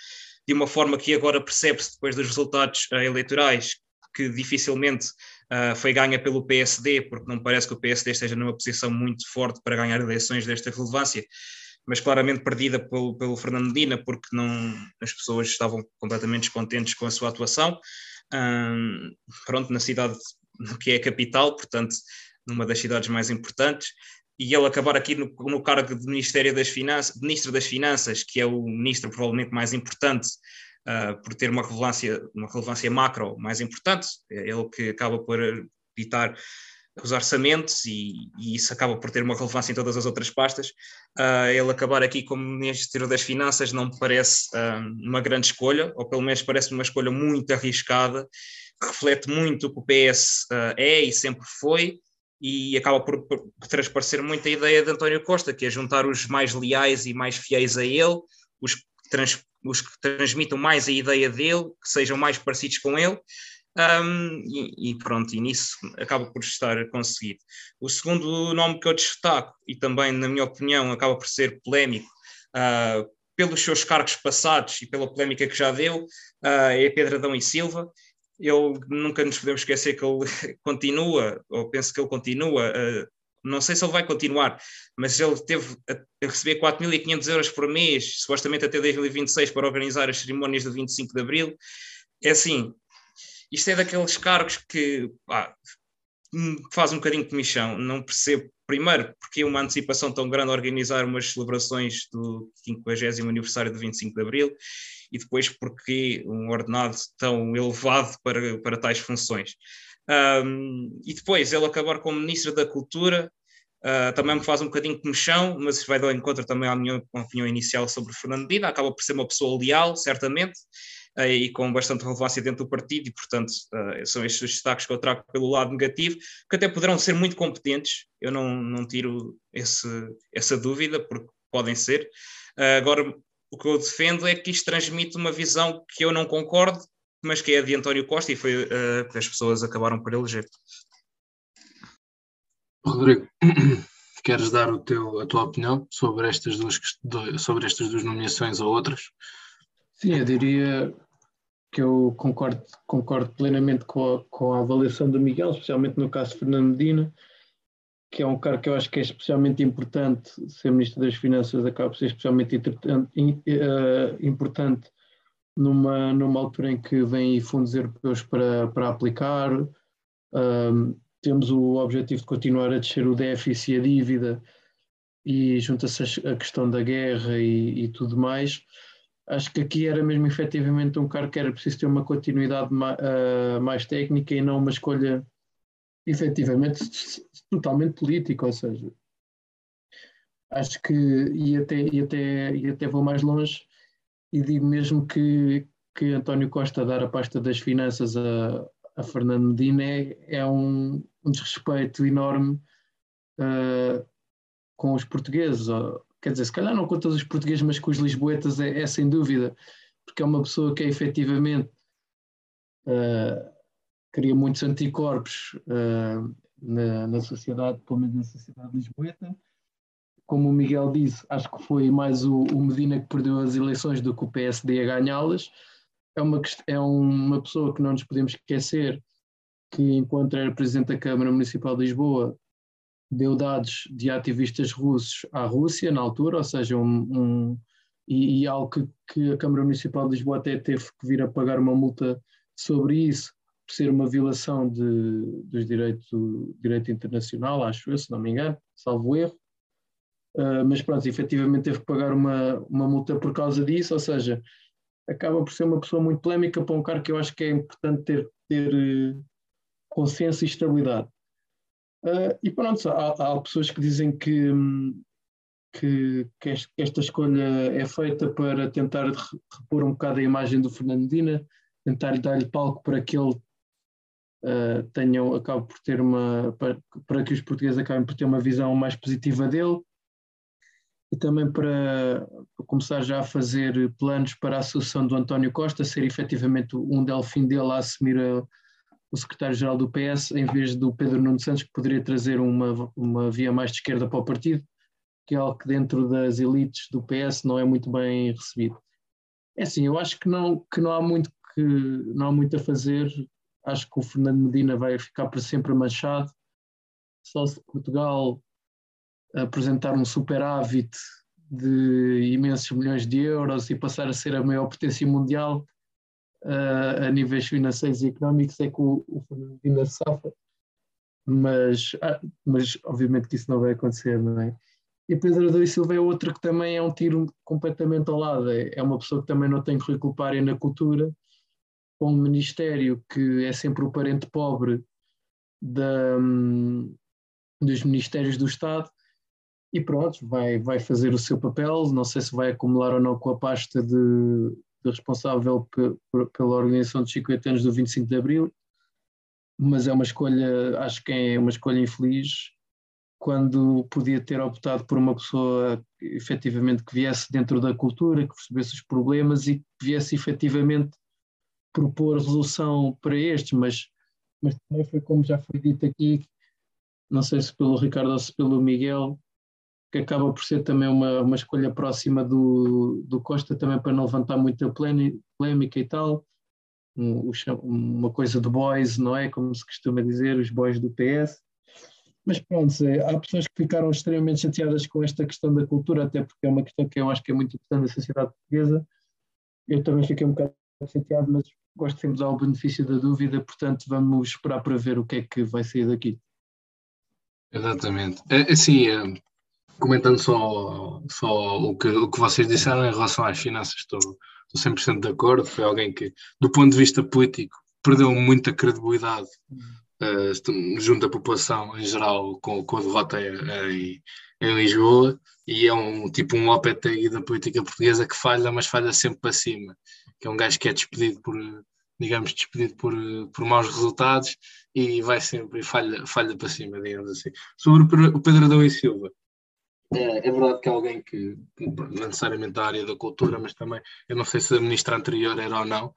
de uma forma que agora percebe-se depois dos resultados eleitorais que dificilmente uh, foi ganha pelo PSD, porque não parece que o PSD esteja numa posição muito forte para ganhar eleições desta relevância, mas claramente perdida pelo, pelo Fernando Medina, porque não, as pessoas estavam completamente descontentes com a sua atuação. Um, pronto, na cidade que é a capital, portanto, numa das cidades mais importantes. e ele acabar aqui no, no cargo de Ministério das Finanças, Ministro das Finanças, que é o ministro provavelmente mais importante uh, por ter uma relevância, uma relevância macro mais importante, é ele que acaba por evitar os orçamentos e, e, isso acaba por ter uma relevância em todas as outras pastas. Uh, ele acabar aqui como Ministro das Finanças não me parece uh, uma grande escolha, ou pelo menos parece uma escolha muito arriscada, reflete muito o que o PS uh, é e sempre foi, e acaba por, por, transparecer muito a ideia de António Costa, que é juntar os mais leais e mais fiéis a ele, os trans, os que transmitam mais a ideia dele, que sejam mais parecidos com ele, um, e, e, pronto, e nisso acaba por estar conseguido. O segundo nome que eu destaco, e também, na minha opinião, acaba por ser polémico, uh, pelos seus cargos passados e pela polémica que já deu, uh, é Pedro Adão e Silva. Eu nunca nos podemos esquecer que ele continua, ou penso que ele continua, uh, não sei se ele vai continuar, mas ele teve a, receber 4.500 euros por mês, supostamente até 2026, para organizar as cerimónias do 25 de Abril. É assim, isto é daqueles cargos que pá, faz um bocadinho de comichão. Não percebo, primeiro, porque uma antecipação tão grande organizar umas celebrações do 50 aniversário do 25 de Abril e depois porque um ordenado tão elevado para, para tais funções. Um, e depois ele acabar como Ministro da Cultura uh, também me faz um bocadinho de comichão, mas vai dar encontro também à minha opinião inicial sobre Fernando Medina. Acaba por ser uma pessoa leal, certamente, e com bastante relevância dentro do partido, e portanto uh, são estes os destaques que eu trago pelo lado negativo, que até poderão ser muito competentes, eu não, não tiro esse, essa dúvida, porque podem ser. Uh, agora, o que eu defendo é que isto transmite uma visão que eu não concordo, mas que é a de António Costa, e foi uh, que as pessoas acabaram por eleger. Rodrigo, queres dar o teu, a tua opinião sobre estas duas, sobre estas duas nomeações ou outras? Sim, eu diria que eu concordo, concordo plenamente com a, com a avaliação do Miguel, especialmente no caso de Fernando Medina, que é um cara que eu acho que é especialmente importante, ser Ministro das Finanças acaba por ser especialmente eh, importante numa, numa altura em que vêm fundos europeus para, para aplicar, um, temos o objetivo de continuar a descer o déficit e a dívida, e junta-se a questão da guerra e, e tudo mais, acho que aqui era mesmo efetivamente um cargo que era preciso ter uma continuidade mais, uh, mais técnica e não uma escolha efetivamente totalmente política, ou seja, acho que e até, e até, e até vou mais longe e digo mesmo que, que António Costa dar a pasta das finanças a, a Fernando Medina é, é um, um desrespeito enorme uh, com os portugueses quer dizer, se calhar não com todos os portugueses, mas com os lisboetas é, é sem dúvida, porque é uma pessoa que é efetivamente uh, cria muitos anticorpos uh, na, na, sociedade, pelo menos na sociedade lisboeta. Como o Miguel disse, acho que foi mais o, o Medina que perdeu as eleições do que o PSD a ganhá-las. É uma, é uma pessoa que não nos podemos esquecer que, enquanto era Presidente da Câmara Municipal de Lisboa, deu dados de ativistas russos à Rússia na altura, ou seja, um, um e, e, algo que, que, a Câmara Municipal de Lisboa até teve que vir a pagar uma multa sobre isso, por ser uma violação de, dos direitos do direito internacional, acho eu, se não me engano, salvo erro. Uh, mas pronto, efetivamente teve que pagar uma, uma multa por causa disso, ou seja, acaba por ser uma pessoa muito polémica para um cargo que eu acho que é importante ter, ter uh, consenso e estabilidade. Uh, e pronto, há, há, pessoas que dizem que, que, que, esta escolha é feita para tentar repor um bocado a imagem do Fernandina, tentar dar-lhe palco para que ele uh, tenha, acabe por ter uma, para, para, que os portugueses acabem por ter uma visão mais positiva dele. E também para, para começar já a fazer planos para a sucessão do António Costa, ser efetivamente um delfim dele a assumir a o secretário-geral do PS, em vez do Pedro Nuno Santos, que poderia trazer uma, uma via mais de esquerda para o partido, que é algo que dentro das elites do PS não é muito bem recebido. É assim, eu acho que não, que não há muito que não há muito a fazer. Acho que o Fernando Medina vai ficar para sempre manchado. Só se Portugal apresentar um superávit de imensos milhões de euros e passar a ser a maior potência mundial, uh, a níveis financeiros e económicos é que o, Fernando Medina safa. mas, ah, mas obviamente que isso não vai acontecer, não é? E Pedro Adão e Silva é outro que também é um tiro completamente ao lado. É, é uma pessoa que também não tem currículo para na cultura, com um ministério que é sempre o parente pobre da, hum, dos ministérios do Estado. E pronto, vai, vai fazer o seu papel. Não sei se vai acumular ou não com a pasta de responsável pela organização dos 50 anos do 25 de Abril, mas é uma escolha, acho que é uma escolha infeliz quando podia ter optado por uma pessoa efetivamente que viesse dentro da cultura, que percebesse os problemas e que viesse efetivamente propor resolução para estes, mas, mas também foi como já foi dito aqui, não sei se pelo Ricardo ou se pelo Miguel, que acaba por ser também uma, uma escolha próxima do, do Costa também para não levantar muita polémica e tal, uma coisa de boys, não é? Como se costuma dizer, os boys do PS mas pronto, há pessoas que ficaram extremamente chateadas com esta questão da cultura, até porque é uma questão que eu acho que é muito importante na sociedade portuguesa. Eu também fiquei um bocado chateado, mas gosto sempre de dar o benefício da dúvida, portanto vamos esperar para ver o que é que vai sair daqui. Exatamente. Assim, comentando só, só o, que, o que vocês disseram em relação às finanças, estou, estou 100% de acordo. Foi alguém que, do ponto de vista político, perdeu muita credibilidade uh, junto à população em geral com, com a derrota em, em, Lisboa e é um tipo um OPT da política portuguesa que falha, mas falha sempre para cima, que é um gajo que é despedido por, digamos, despedido por, por maus resultados e vai sempre, falha, falha para cima, digamos assim. Sobre o Pedro Adão e Silva, é, é, verdade que é alguém que, não necessariamente da área da cultura, mas também, eu não sei se a ministra anterior era ou não,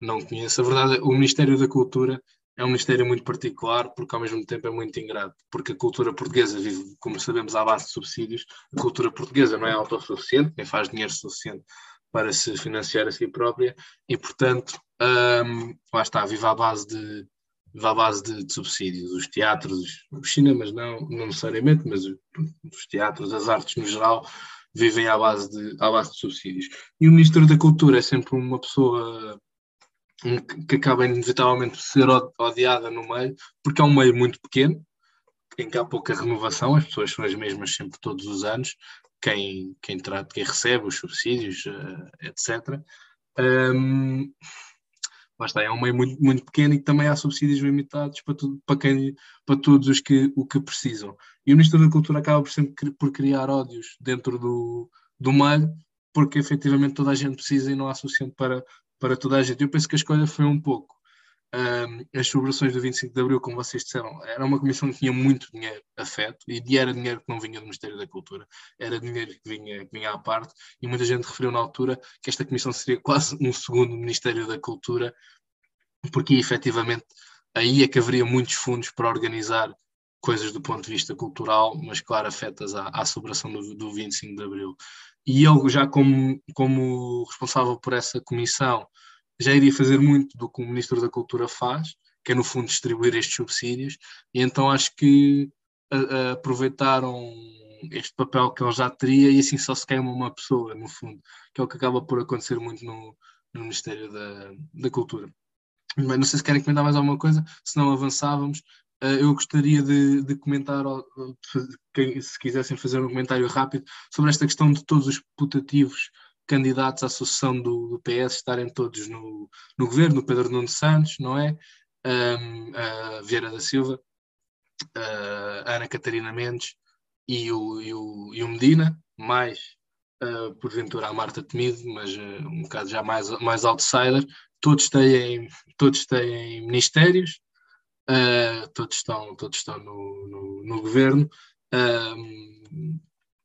não conheço. A verdade é o Ministério da Cultura é um ministério muito particular porque ao mesmo tempo é muito ingrato, porque a cultura portuguesa vive, como sabemos, à base de subsídios. A cultura portuguesa não é autossuficiente, nem faz dinheiro suficiente para se financiar a si própria e, portanto, um, lá está, vive à base de, à base de, de subsídios. Os teatros, os cinemas não, não necessariamente, mas os, os teatros, as artes no geral, vivem à base, de, à base de subsídios. E o Ministro da Cultura é sempre uma pessoa que acaba inevitavelmente por ser odiada no meio, porque é um meio muito pequeno, em que há pouca renovação, as pessoas são as mesmas sempre todos os anos, quem, quem, trata, quem recebe os subsídios, uh, etc. Um, está, é um meio muito, muito pequeno e que também há subsídios limitados para, tudo, para, quem, para todos os que, o que precisam. E o Ministro da Cultura acaba por sempre por criar ódios dentro do, do meio, porque efetivamente toda a gente precisa e não há suficiente para, para toda a gente. Eu penso que a escolha foi um pouco as celebrações do 25 de Abril, como vocês disseram, era uma comissão que tinha muito dinheiro afeto e era dinheiro que não vinha do Ministério da Cultura, era dinheiro que vinha, que vinha à parte, e muita gente referiu na altura que esta comissão seria quase um segundo Ministério da Cultura, porque efetivamente aí é que haveria muitos fundos para organizar coisas do ponto de vista cultural, mas claro, afetas à, à celebração do, do 25 de Abril. E ele já como, como responsável por essa comissão já iria fazer muito do que o Ministro da Cultura faz, que é no fundo distribuir estes subsídios, e então acho que a, a aproveitaram este papel que ele já teria e assim só se queima uma pessoa, no fundo, que é o que acaba por acontecer muito no, no Ministério da, da Cultura. Mas não sei se querem comentar mais alguma coisa, se não avançávamos. Uh, eu gostaria de, de comentar, se quisessem fazer um comentário rápido, sobre esta questão de todos os putativos candidatos à sucessão do, do PS estarem todos no, no governo, Pedro Nuno Santos, não é? Um, a Vieira da Silva, a Ana Catarina Mendes e o, e o, e o Medina, mais uh, porventura a Marta Temido, mas uh, um bocado já mais, mais outsider, todos têm, todos têm ministérios, uh, todos estão, todos estão no, no, no governo.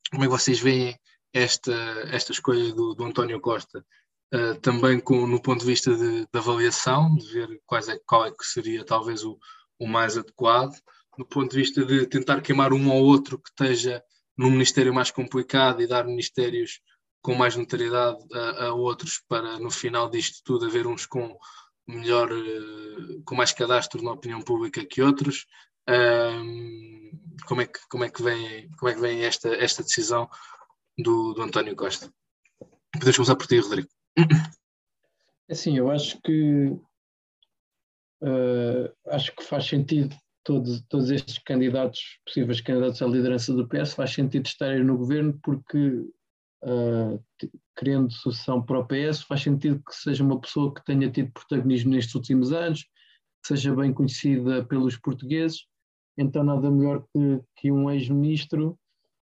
Como é que vocês veem esta, esta escolha do, do António Costa? Uh, também com, no ponto de vista de, de avaliação, de ver quais é, qual é que seria talvez o, o mais adequado, no ponto de vista de tentar queimar um ou outro que esteja num ministério mais complicado e dar ministérios com mais notoriedade a, a, outros para no final disto tudo haver uns com melhor, uh, com mais cadastro na opinião pública que outros. Um, como é que como é que vem como é que vem esta esta decisão do, do António Costa? Podemos começar por ti, Rodrigo. Assim, eu acho que uh, acho que faz sentido todos, todos estes candidatos, possíveis candidatos à liderança do PS, faz sentido estarem no governo porque, uh, querendo sucessão para o PS, faz sentido que seja uma pessoa que tenha tido protagonismo nestes últimos anos, que seja bem conhecida pelos portugueses. Então, nada melhor que, que um ex-ministro,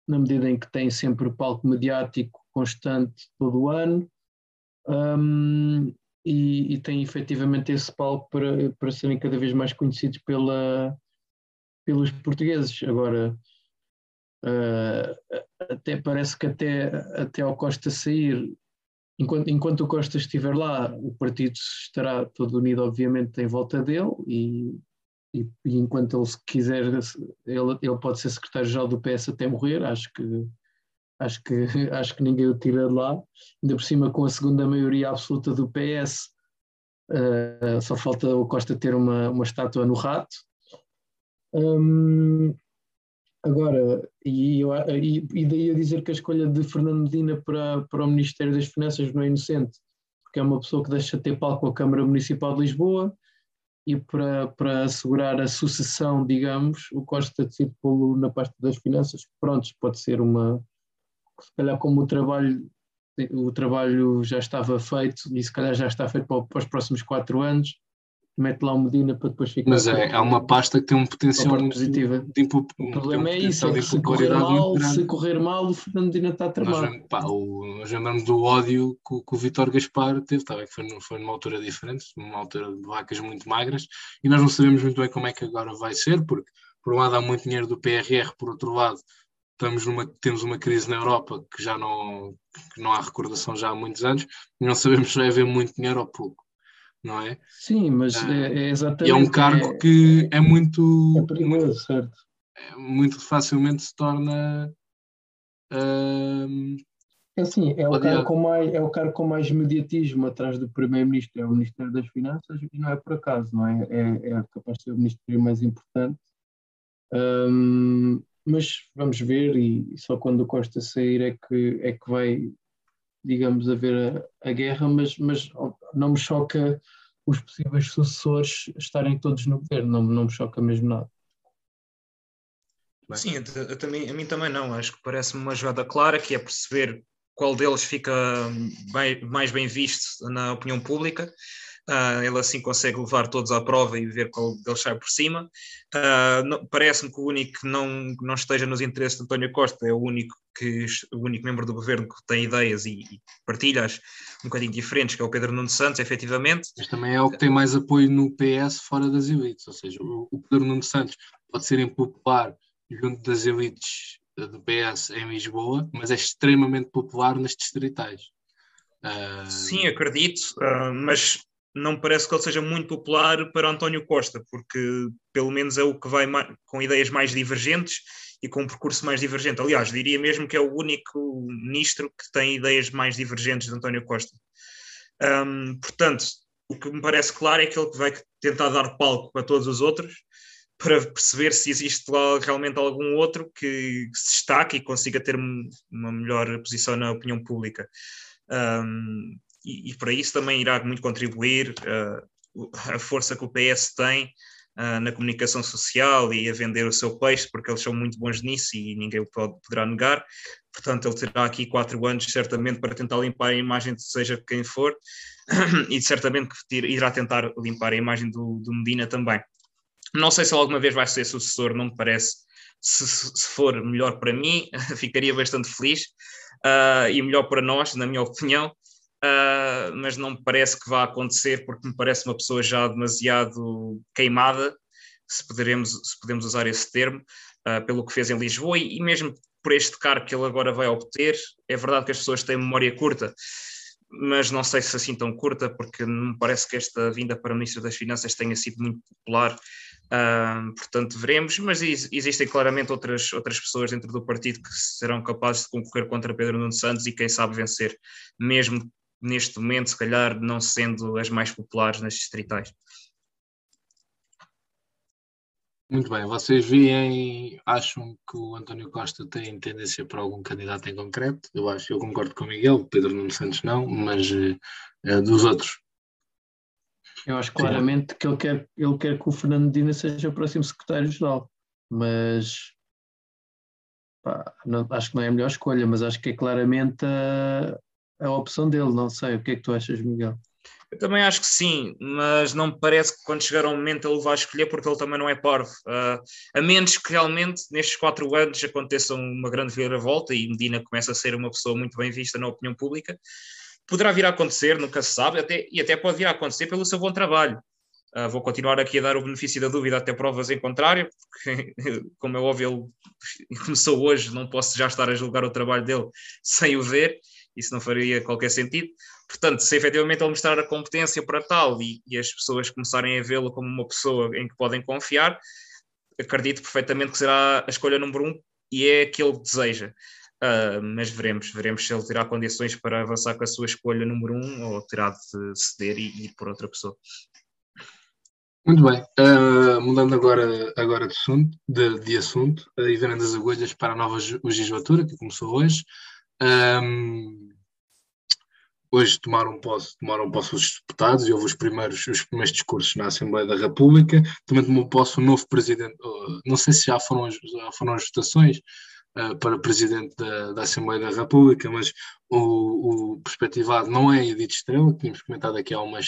na medida em que tem sempre palco mediático constante todo o ano, um, e, e tem efetivamente esse palco para, para serem cada vez mais conhecidos pela, pelos portugueses. Agora, uh, até parece que até, até ao Costa sair, enquanto, enquanto o Costa estiver lá, o partido estará todo unido, obviamente, em volta dele e, e, e enquanto ele se quiser, ele, ele pode ser secretário-geral do PS até morrer, acho que acho que, acho que ninguém o tira de lá, ainda por cima com a segunda maioria absoluta do PS, uh, só falta o Costa ter uma, uma estátua no rato, um, agora, e, e, e, daí a dizer que a escolha de Fernando Medina para, para o Ministério das Finanças não é inocente, porque é uma pessoa que deixa de ter palco a Câmara Municipal de Lisboa e para, para assegurar a sucessão, digamos, o Costa decide pô-lo na pasta das finanças, pronto, pode ser uma, se calhar como o trabalho, o trabalho já estava feito e se calhar já está feito para, para os próximos quatro anos, mete lá o Medina para depois ficar. Mas é, é uma pasta que tem um potencial positiva. De, de, o problema é isso, é se correr, mal, se correr mal, o Fernando Medina está tramado. Nós, pá, o, nós lembramos do ódio que, que o Vitor Gaspar teve, tá, que foi, foi numa altura diferente, numa altura de vacas muito magras, e nós não sabemos muito bem como é que agora vai ser, porque por um lado há muito dinheiro do PRR, por outro lado estamos numa, temos uma crise na Europa que já não, que não há recordação já há muitos anos, e não sabemos se vai haver muito dinheiro ou pouco não é? Sim, mas uh, é, é, exatamente. É um cargo é, que é muito. É perigoso, muito, certo? Muito facilmente se torna. É assim, é o, cargo com mais, é o cargo com mais mediatismo atrás do Primeiro-Ministro, é o Ministério das Finanças, e não é por acaso, não é? É, é capaz de ser o Ministério mais importante. Mas vamos ver, e só quando o Costa sair é que, é que vai digamos, haver a, a guerra, mas, mas não me choca os possíveis sucessores estarem todos no governo, não, não me choca mesmo nada. Sim, eu, também, a mim também não. Acho que parece-me uma jogada clara que é perceber qual deles fica bem, mais bem visto na opinião pública Uh, ele assim consegue levar todos à prova e ver qual deles sai por cima. Uh, Parece-me que o único que não, não esteja nos interesses de António Costa é o único, que, o único membro do governo que tem ideias e, e partilhas um bocadinho diferentes, que é o Pedro Nuno Santos, efetivamente. Mas também é o que tem mais apoio no PS fora das elites, ou seja, o, o Pedro Nuno Santos pode ser impopular junto das elites do PS em Lisboa, mas é extremamente popular nas distritais. Uh... Sim, acredito, uh, mas não parece que ele seja muito popular para António Costa, porque pelo menos é o que vai com ideias mais divergentes e com um percurso mais divergente. Aliás, diria mesmo que é o único ministro que tem ideias mais divergentes de António Costa. Um, portanto, o que me parece claro é que ele vai tentar dar palco a todos os outros para perceber se existe lá realmente algum outro que, que se destaque e consiga ter uma melhor posição na opinião pública. Um, e, para isso também irá muito contribuir uh, a força que o PS tem uh, na comunicação social e a vender o seu peixe, porque eles são muito bons nisso e ninguém o pode, poderá negar. Portanto, ele terá aqui quatro anos, certamente, para tentar limpar a imagem de seja quem for, e certamente que irá tentar limpar a imagem do, do Medina também. Não sei se alguma vez vai ser sucessor, não me parece. Se, se for melhor para mim, ficaria bastante feliz. Uh, e melhor para nós, na minha opinião, uh, mas não me parece que vá acontecer porque me parece uma pessoa já demasiado queimada, se, poderemos, se podemos usar esse termo, uh, pelo que fez em Lisboa e, e mesmo por este cargo que ele agora vai obter. É verdade que as pessoas têm memória curta, mas não sei se assim tão curta, porque não me parece que esta vinda para Ministro das Finanças tenha sido muito popular. Uh, portanto, veremos, mas existem claramente outras, outras pessoas dentro do partido que serão capazes de concorrer contra Pedro Nuno Santos e quem sabe vencer, mesmo neste momento, se calhar não sendo as mais populares nas distritais. Muito bem, vocês veem, acham que o António Costa tem tendência para algum candidato em concreto? Eu acho, eu concordo com o Miguel, Pedro Nuno Santos não, mas uh, dos outros. Eu acho claramente Sim. que ele quer, ele quer que o Fernando Medina seja o próximo secretário-geral, mas pá, não, acho que não é a melhor escolha, mas acho que é claramente a, a opção dele. Não sei, o que é que tu achas, Miguel? Eu também acho que sim, mas não me parece que quando chegar ao momento ele vai escolher porque ele também não é parvo. Uh, a menos que realmente nestes quatro anos aconteça uma grande viravolta e Medina começa a ser uma pessoa muito bem vista na opinião pública. Poderá vir a acontecer, nunca se sabe, até, e até pode vir a acontecer pelo seu bom trabalho. Uh, vou continuar aqui a dar o benefício da dúvida até provas em contrário, porque, como é óbvio, ele começou hoje, não posso já estar a julgar o trabalho dele sem o ver, isso não faria qualquer sentido. Portanto, se efetivamente ele mostrar a competência para tal e, e as pessoas começarem a vê-lo como uma pessoa em que podem confiar, acredito perfeitamente que será a escolha número um e é a que ele deseja. Uh, mas veremos, veremos se ele terá condições para avançar com a sua escolha número um ou terá de ceder e, e ir por outra pessoa. Muito bem, uh, mudando agora, agora de assunto, de, de assunto uh, e virando as agulhas para a nova legislatura que começou hoje. Um, hoje tomaram posse, tomaram posse os deputados e houve os primeiros, os primeiros discursos na Assembleia da República. Também tomou posse o novo presidente, não sei se já foram, já foram as votações, uh, para presidente da, da, Assembleia da República, mas o, o perspectivado não é Edith Estrela, que tínhamos comentado aqui há umas,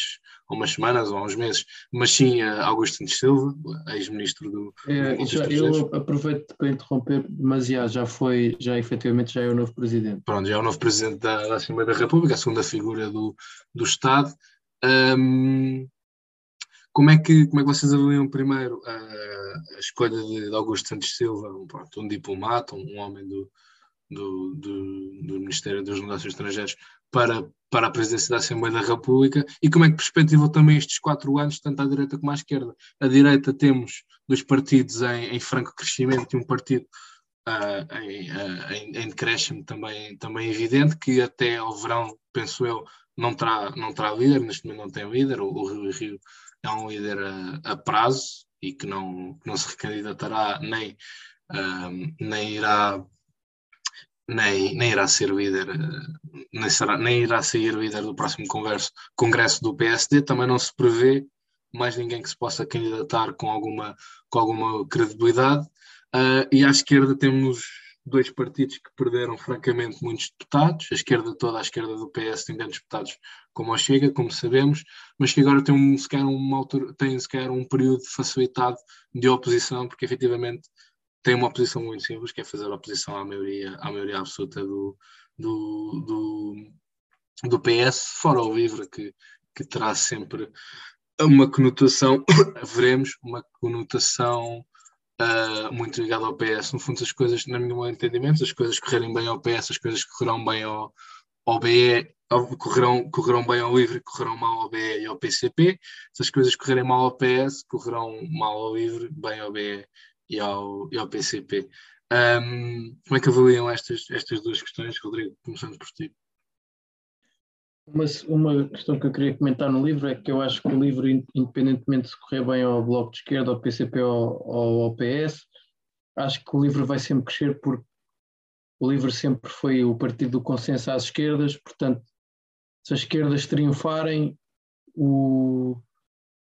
há umas semanas ou há uns meses, mas sim uh, Augusto Santos Silva, ex-ministro do. É, já, eu aproveito para interromper, mas já, já foi, já efetivamente já é o novo presidente. Pronto, já é o novo presidente da, da Assembleia da República, a segunda figura do, do Estado. Um, como é que, como é que vocês avaliam primeiro a, a escolha de, Augusto Santos Silva, um, pronto, um diplomata, um homem do, do, do, do, Ministério dos Negócios Estrangeiros, para, para a presidência da Assembleia da República? E como é que perspectivam também estes quatro anos, tanto à direita como à esquerda? À direita temos dois partidos em, em franco crescimento e um partido uh, em, uh, em, em decréscimo também, também evidente, que até ao verão, penso eu, não terá, não terá líder, neste momento não tem líder, o, o Rio Rio é um líder a, a prazo e que não, não se recandidatará nem, nem irá nem, nem irá ser líder, nem, será, nem irá sair líder do próximo congresso, congresso do PSD, também não se prevê mais ninguém que se possa candidatar com alguma, com alguma credibilidade. Uh, e à esquerda temos dois partidos que perderam francamente muitos deputados, a esquerda toda, a esquerda do PS tem tantos deputados como a Chega, como sabemos, mas que agora tem, um, tem um período facilitado de oposição, porque efetivamente tem uma oposição muito simples, que é fazer oposição à maioria, à maioria absoluta do, do, do, do PS, fora o LIVRE, que, que terá sempre uma conotação, veremos, uma conotação uh, muito ligado ao PS. No fundo, as coisas, no meu entendimento, as coisas correrem bem ao PS, as coisas correrão bem ao, ao BE, correrão, correrão bem ao LIVRE, correrão mal ao BE e ao PCP. Se as coisas correrem mal ao PS, correrão mal ao LIVRE, bem ao BE e ao, e ao PCP. Um, como é que avaliam estas, estas duas questões, Rodrigo? Começando por ti. Uma, uma questão que eu queria comentar no livro é que eu acho que o livro, independentemente de correr bem ao Bloco de Esquerda, ao PCP ou ao, ao PS, acho que o livro vai sempre crescer porque o livro sempre foi o partido do consenso às esquerdas, portanto, se as esquerdas triunfarem, o,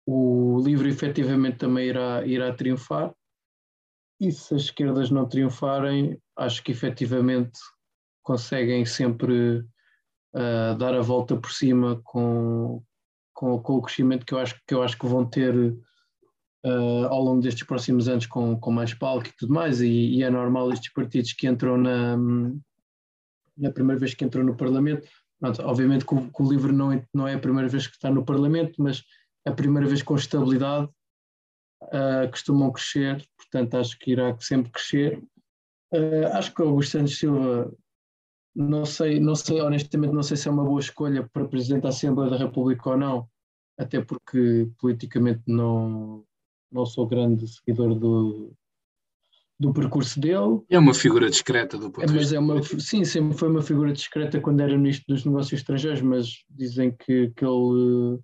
o livro efetivamente também irá, irá triunfar. E se as esquerdas não triunfarem, acho que efetivamente conseguem sempre uh, dar a volta por cima com, com, com, o crescimento que eu acho que, eu acho que vão ter uh, ao longo destes próximos anos com, com mais palco e tudo mais, e, e, é normal estes partidos que entram na, na primeira vez que entram no Parlamento, Pronto, obviamente que o, que o livro não é, não é a primeira vez que está no Parlamento, mas a primeira vez com estabilidade uh, costumam crescer, portanto acho que irá sempre crescer. Uh, acho que o Augusto Santos Silva não sei, não sei, honestamente, não sei se é uma boa escolha para Presidente da Assembleia da República ou não, até porque politicamente não, não sou grande seguidor do, do percurso dele. É uma figura discreta do ponto de vista. É uma, sim, sempre foi uma figura discreta quando era ministro dos Negócios Estrangeiros, mas dizem que, que ele,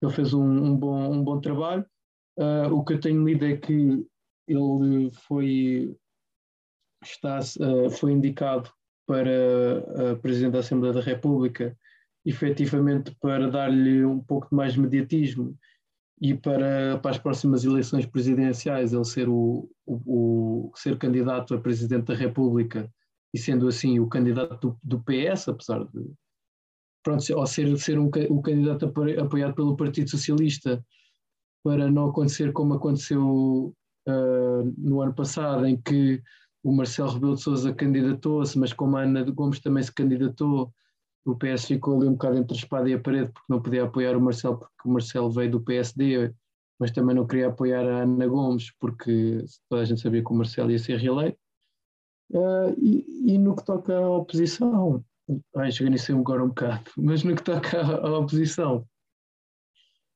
ele fez um, um bom, um bom trabalho. Uh, o que eu tenho lido é que ele foi, está, uh, foi indicado para a Presidente da Assembleia da República efetivamente para dar-lhe um pouco de mais mediatismo e para, para as próximas eleições presidenciais ele ser o, o, o, ser candidato a presidente da República e sendo assim o candidato do, do PS, apesar de pronto, ou ser, ser um, o candidato apoiado pelo Partido Socialista para não acontecer como aconteceu uh, no ano passado, em que o Marcelo Rebelo de Sousa candidatou-se, mas como a Ana Gomes também se candidatou, o PS ficou ali um bocado entre a espada e a parede porque não podia apoiar o Marcelo porque o Marcelo veio do PSD, mas também não queria apoiar a Ana Gomes porque toda a gente sabia que o Marcelo ia ser reeleito. Uh, e, e, no que toca à oposição, ai, esganecei agora um bocado, mas no que toca à, à oposição,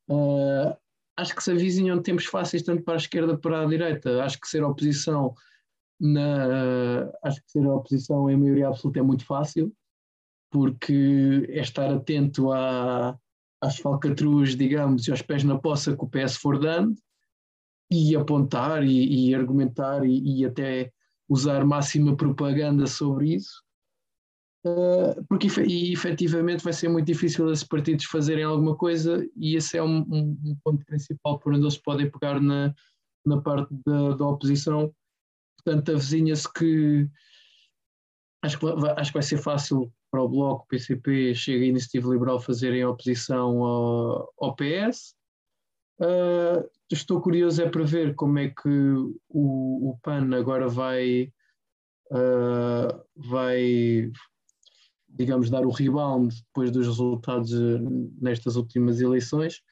uh, acho que se avizinham tempos fáceis tanto para a esquerda como para a direita. Acho que ser oposição na, acho que ser oposição em maioria absoluta é muito fácil porque é estar atento à, às falcatruas, digamos, e aos pés na poça que o PS for dando, e apontar e, e argumentar e, e, até usar máxima propaganda sobre isso, uh, porque e, efetivamente vai ser muito difícil esses partidos fazerem alguma coisa, e esse é um, um, um ponto principal por onde eles podem pegar na, na parte da, da oposição. Portanto, avizinha-se que acho que, vai, acho que vai ser fácil para o Bloco, PCP, Chega e Iniciativa Liberal fazerem oposição ao, ao PS. Uh, ah, estou curioso é para ver como é que o, o PAN agora vai, uh, vai, digamos, dar o rebound depois dos resultados nestas últimas eleições.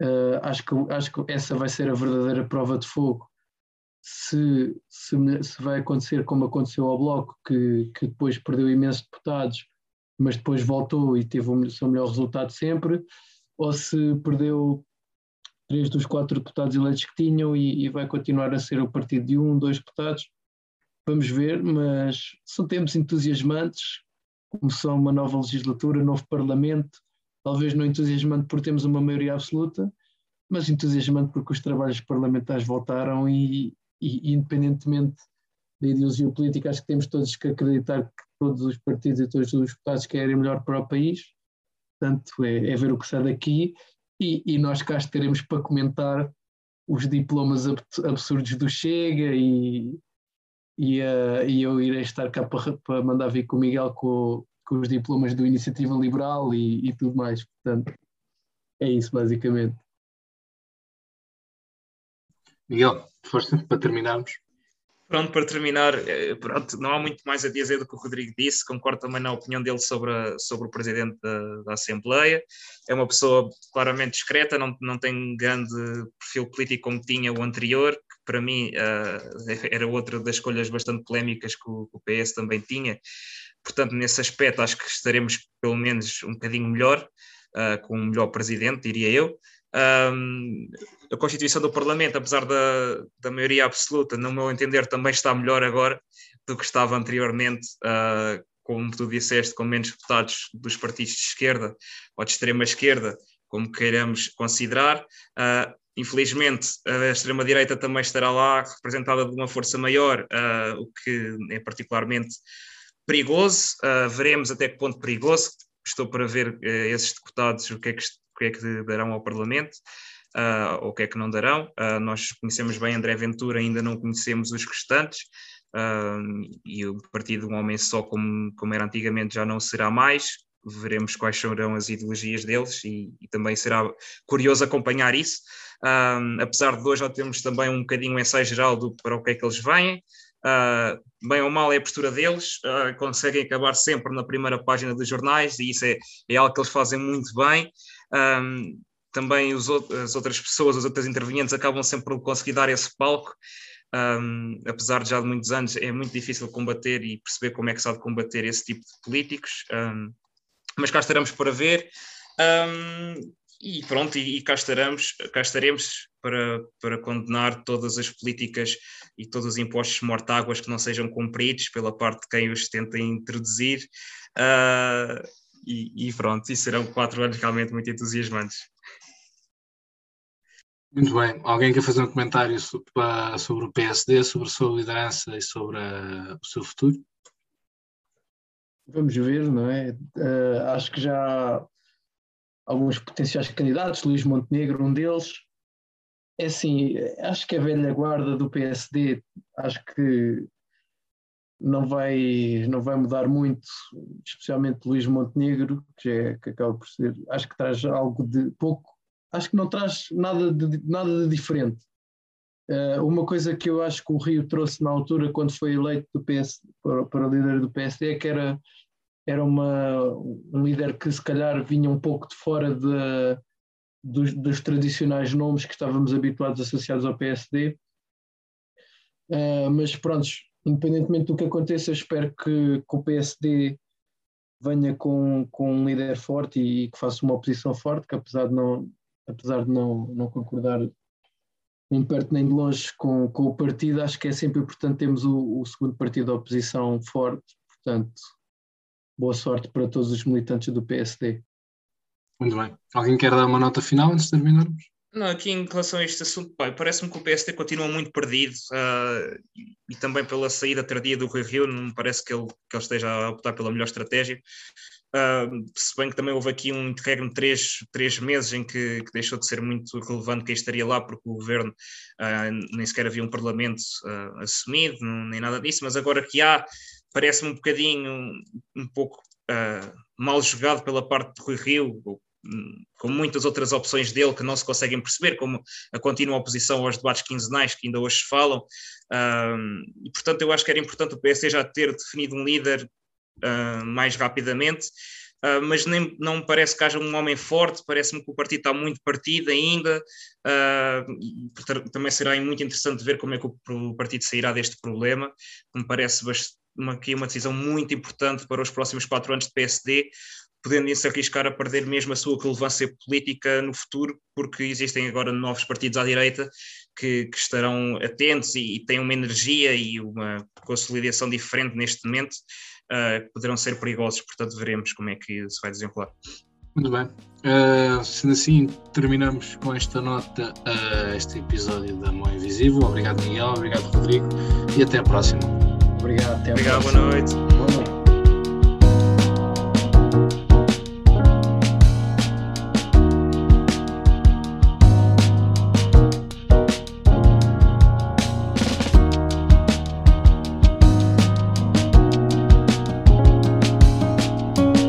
Uh, acho, que, acho que essa vai ser a verdadeira prova de fogo se, se, se, vai acontecer como aconteceu ao Bloco, que, que depois perdeu imensos deputados, mas depois voltou e teve o seu melhor resultado sempre, ou se perdeu três dos quatro deputados eleitos que tinham e, e vai continuar a ser o partido de um, dois deputados. Vamos ver, mas são tempos entusiasmantes, começou uma nova legislatura, novo parlamento, talvez não entusiasmante por termos uma maioria absoluta, mas entusiasmante porque os trabalhos parlamentares voltaram e, e independentemente da ideologia política, acho que temos todos que acreditar que todos os partidos e todos os deputados querem melhor para o país. Portanto, é, é ver o que sai daqui e, e, nós cá estaremos para comentar os diplomas absurdos do Chega e, e, uh, e eu irei estar cá para, para mandar vir com o Miguel com, com os diplomas do Iniciativa Liberal e, e tudo mais. Portanto, é isso basicamente. Miguel, força para terminarmos. Pronto, para terminar, eh, pronto, não há muito mais a dizer do que o Rodrigo disse, concordo também na opinião dele sobre, a, sobre o presidente da, da, Assembleia. É uma pessoa claramente discreta, não, não tem grande perfil político como tinha o anterior, que para mim uh, era outra das escolhas bastante polémicas que o, o, PS também tinha. Portanto, nesse aspecto, acho que estaremos pelo menos um bocadinho melhor, uh, com um melhor presidente, diria eu. Um, a constituição do Parlamento, apesar da, da maioria absoluta, no meu entender, também está melhor agora do que estava anteriormente, uh, como tu disseste, com menos deputados dos partidos de esquerda ou de extrema esquerda, como queiramos considerar. Uh, infelizmente, a extrema-direita também estará lá representada de uma força maior, uh, o que é particularmente perigoso. veremos até que ponto perigoso. Estou para ver esses deputados o que é que, que, é que darão ao Parlamento uh, ou o que é que não darão. Uh, nós conhecemos bem André Ventura, ainda não conhecemos os restantes, uh, e o partido Um Homem Só, como, como era antigamente, já não será mais. Veremos quais serão as ideologias deles e, e também será curioso acompanhar isso. apesar de hoje já temos também um bocadinho um ensaio geral do, para o que é que eles vêm. Bem ou mal é a postura deles, conseguem acabar sempre na primeira página dos jornais e isso é, é algo que eles fazem muito bem. Um, também as outras pessoas, os outros intervenientes acabam sempre por conseguir dar esse palco. Um, apesar de já de muitos anos, é muito difícil combater e perceber como é que se há de combater esse tipo de políticos. Um, mas cá estaremos para ver. Um, e pronto, e, e, cá, estaremos, cá estaremos para, para condenar todas as políticas e todos os impostos mortáguas que não sejam cumpridos pela parte de quem os tenta introduzir. Uh, e, e, pronto, e serão quatro anos realmente muito entusiasmantes. Muito bem. Alguém quer fazer um comentário sobre, o PSD, sobre a sua liderança e sobre a, o seu futuro? vamos ver, não é? Uh, acho que já há alguns potenciais candidatos, Luís Montenegro, um deles. É assim, acho que a velha guarda do PSD, acho que não vai, não vai mudar muito, especialmente Luís Montenegro, que, é, que acaba por ser, acho que traz algo de pouco, acho que não traz nada de, nada de diferente. Uh, uma coisa que eu acho que o Rio trouxe na altura, quando foi eleito do PS, para, para líder do PSD, é que era, era uma, um líder que se calhar vinha um pouco de fora de, dos, dos tradicionais nomes que estávamos habituados associados ao PSD. Uh, eh, mas pronto, independentemente do que aconteça, espero que, que o PSD venha com, com um líder forte e, e, que faça uma oposição forte, que apesar de não, apesar de não, não concordar nem perto nem de longe com, com o partido, acho que é sempre importante termos o, o segundo partido da oposição forte, portanto, boa sorte para todos os militantes do PSD. Muito bem. Alguém quer dar uma nota final antes de terminarmos? Não, aqui em relação a este assunto, parece-me que o PSD continua muito perdido uh, e, também pela saída tardia do Rui Rio, não me parece que ele, que ele esteja a optar pela melhor estratégia. Uh, se bem que também houve aqui um interregno de três, três meses em que, que, deixou de ser muito relevante quem estaria lá, porque o governo uh, nem sequer havia um parlamento assumido, nem nada disso, mas agora que há, parece-me um bocadinho, um pouco mal jogado pela parte de Rui Rio, com muitas outras opções dele que não se conseguem perceber, como a contínua oposição aos debates quinzenais que ainda hoje se falam. Um, e, portanto, eu acho que era importante o PSD já ter definido um líder uh, mais rapidamente, uh, mas nem, não me parece que haja um homem forte, parece-me que o partido está muito partido ainda. Uh, também será muito interessante ver como é que o, partido sairá deste problema, me parece uma, aqui uma decisão muito importante para os próximos quatro anos de PSD, podendo se arriscar a perder mesmo a sua relevância política no futuro, porque existem agora novos partidos à direita que, que estarão atentos e, e, têm uma energia e uma consolidação diferente neste momento, uh, que poderão ser perigosos, portanto veremos como é que se vai desenrolar. Muito bem. Uh, sendo assim, terminamos com esta nota uh, este episódio da Mão Invisível. Obrigado, Miguel. Obrigado, Rodrigo. E até a próxima. Obrigado. Até a Obrigado, próxima. boa noite. Boa noite.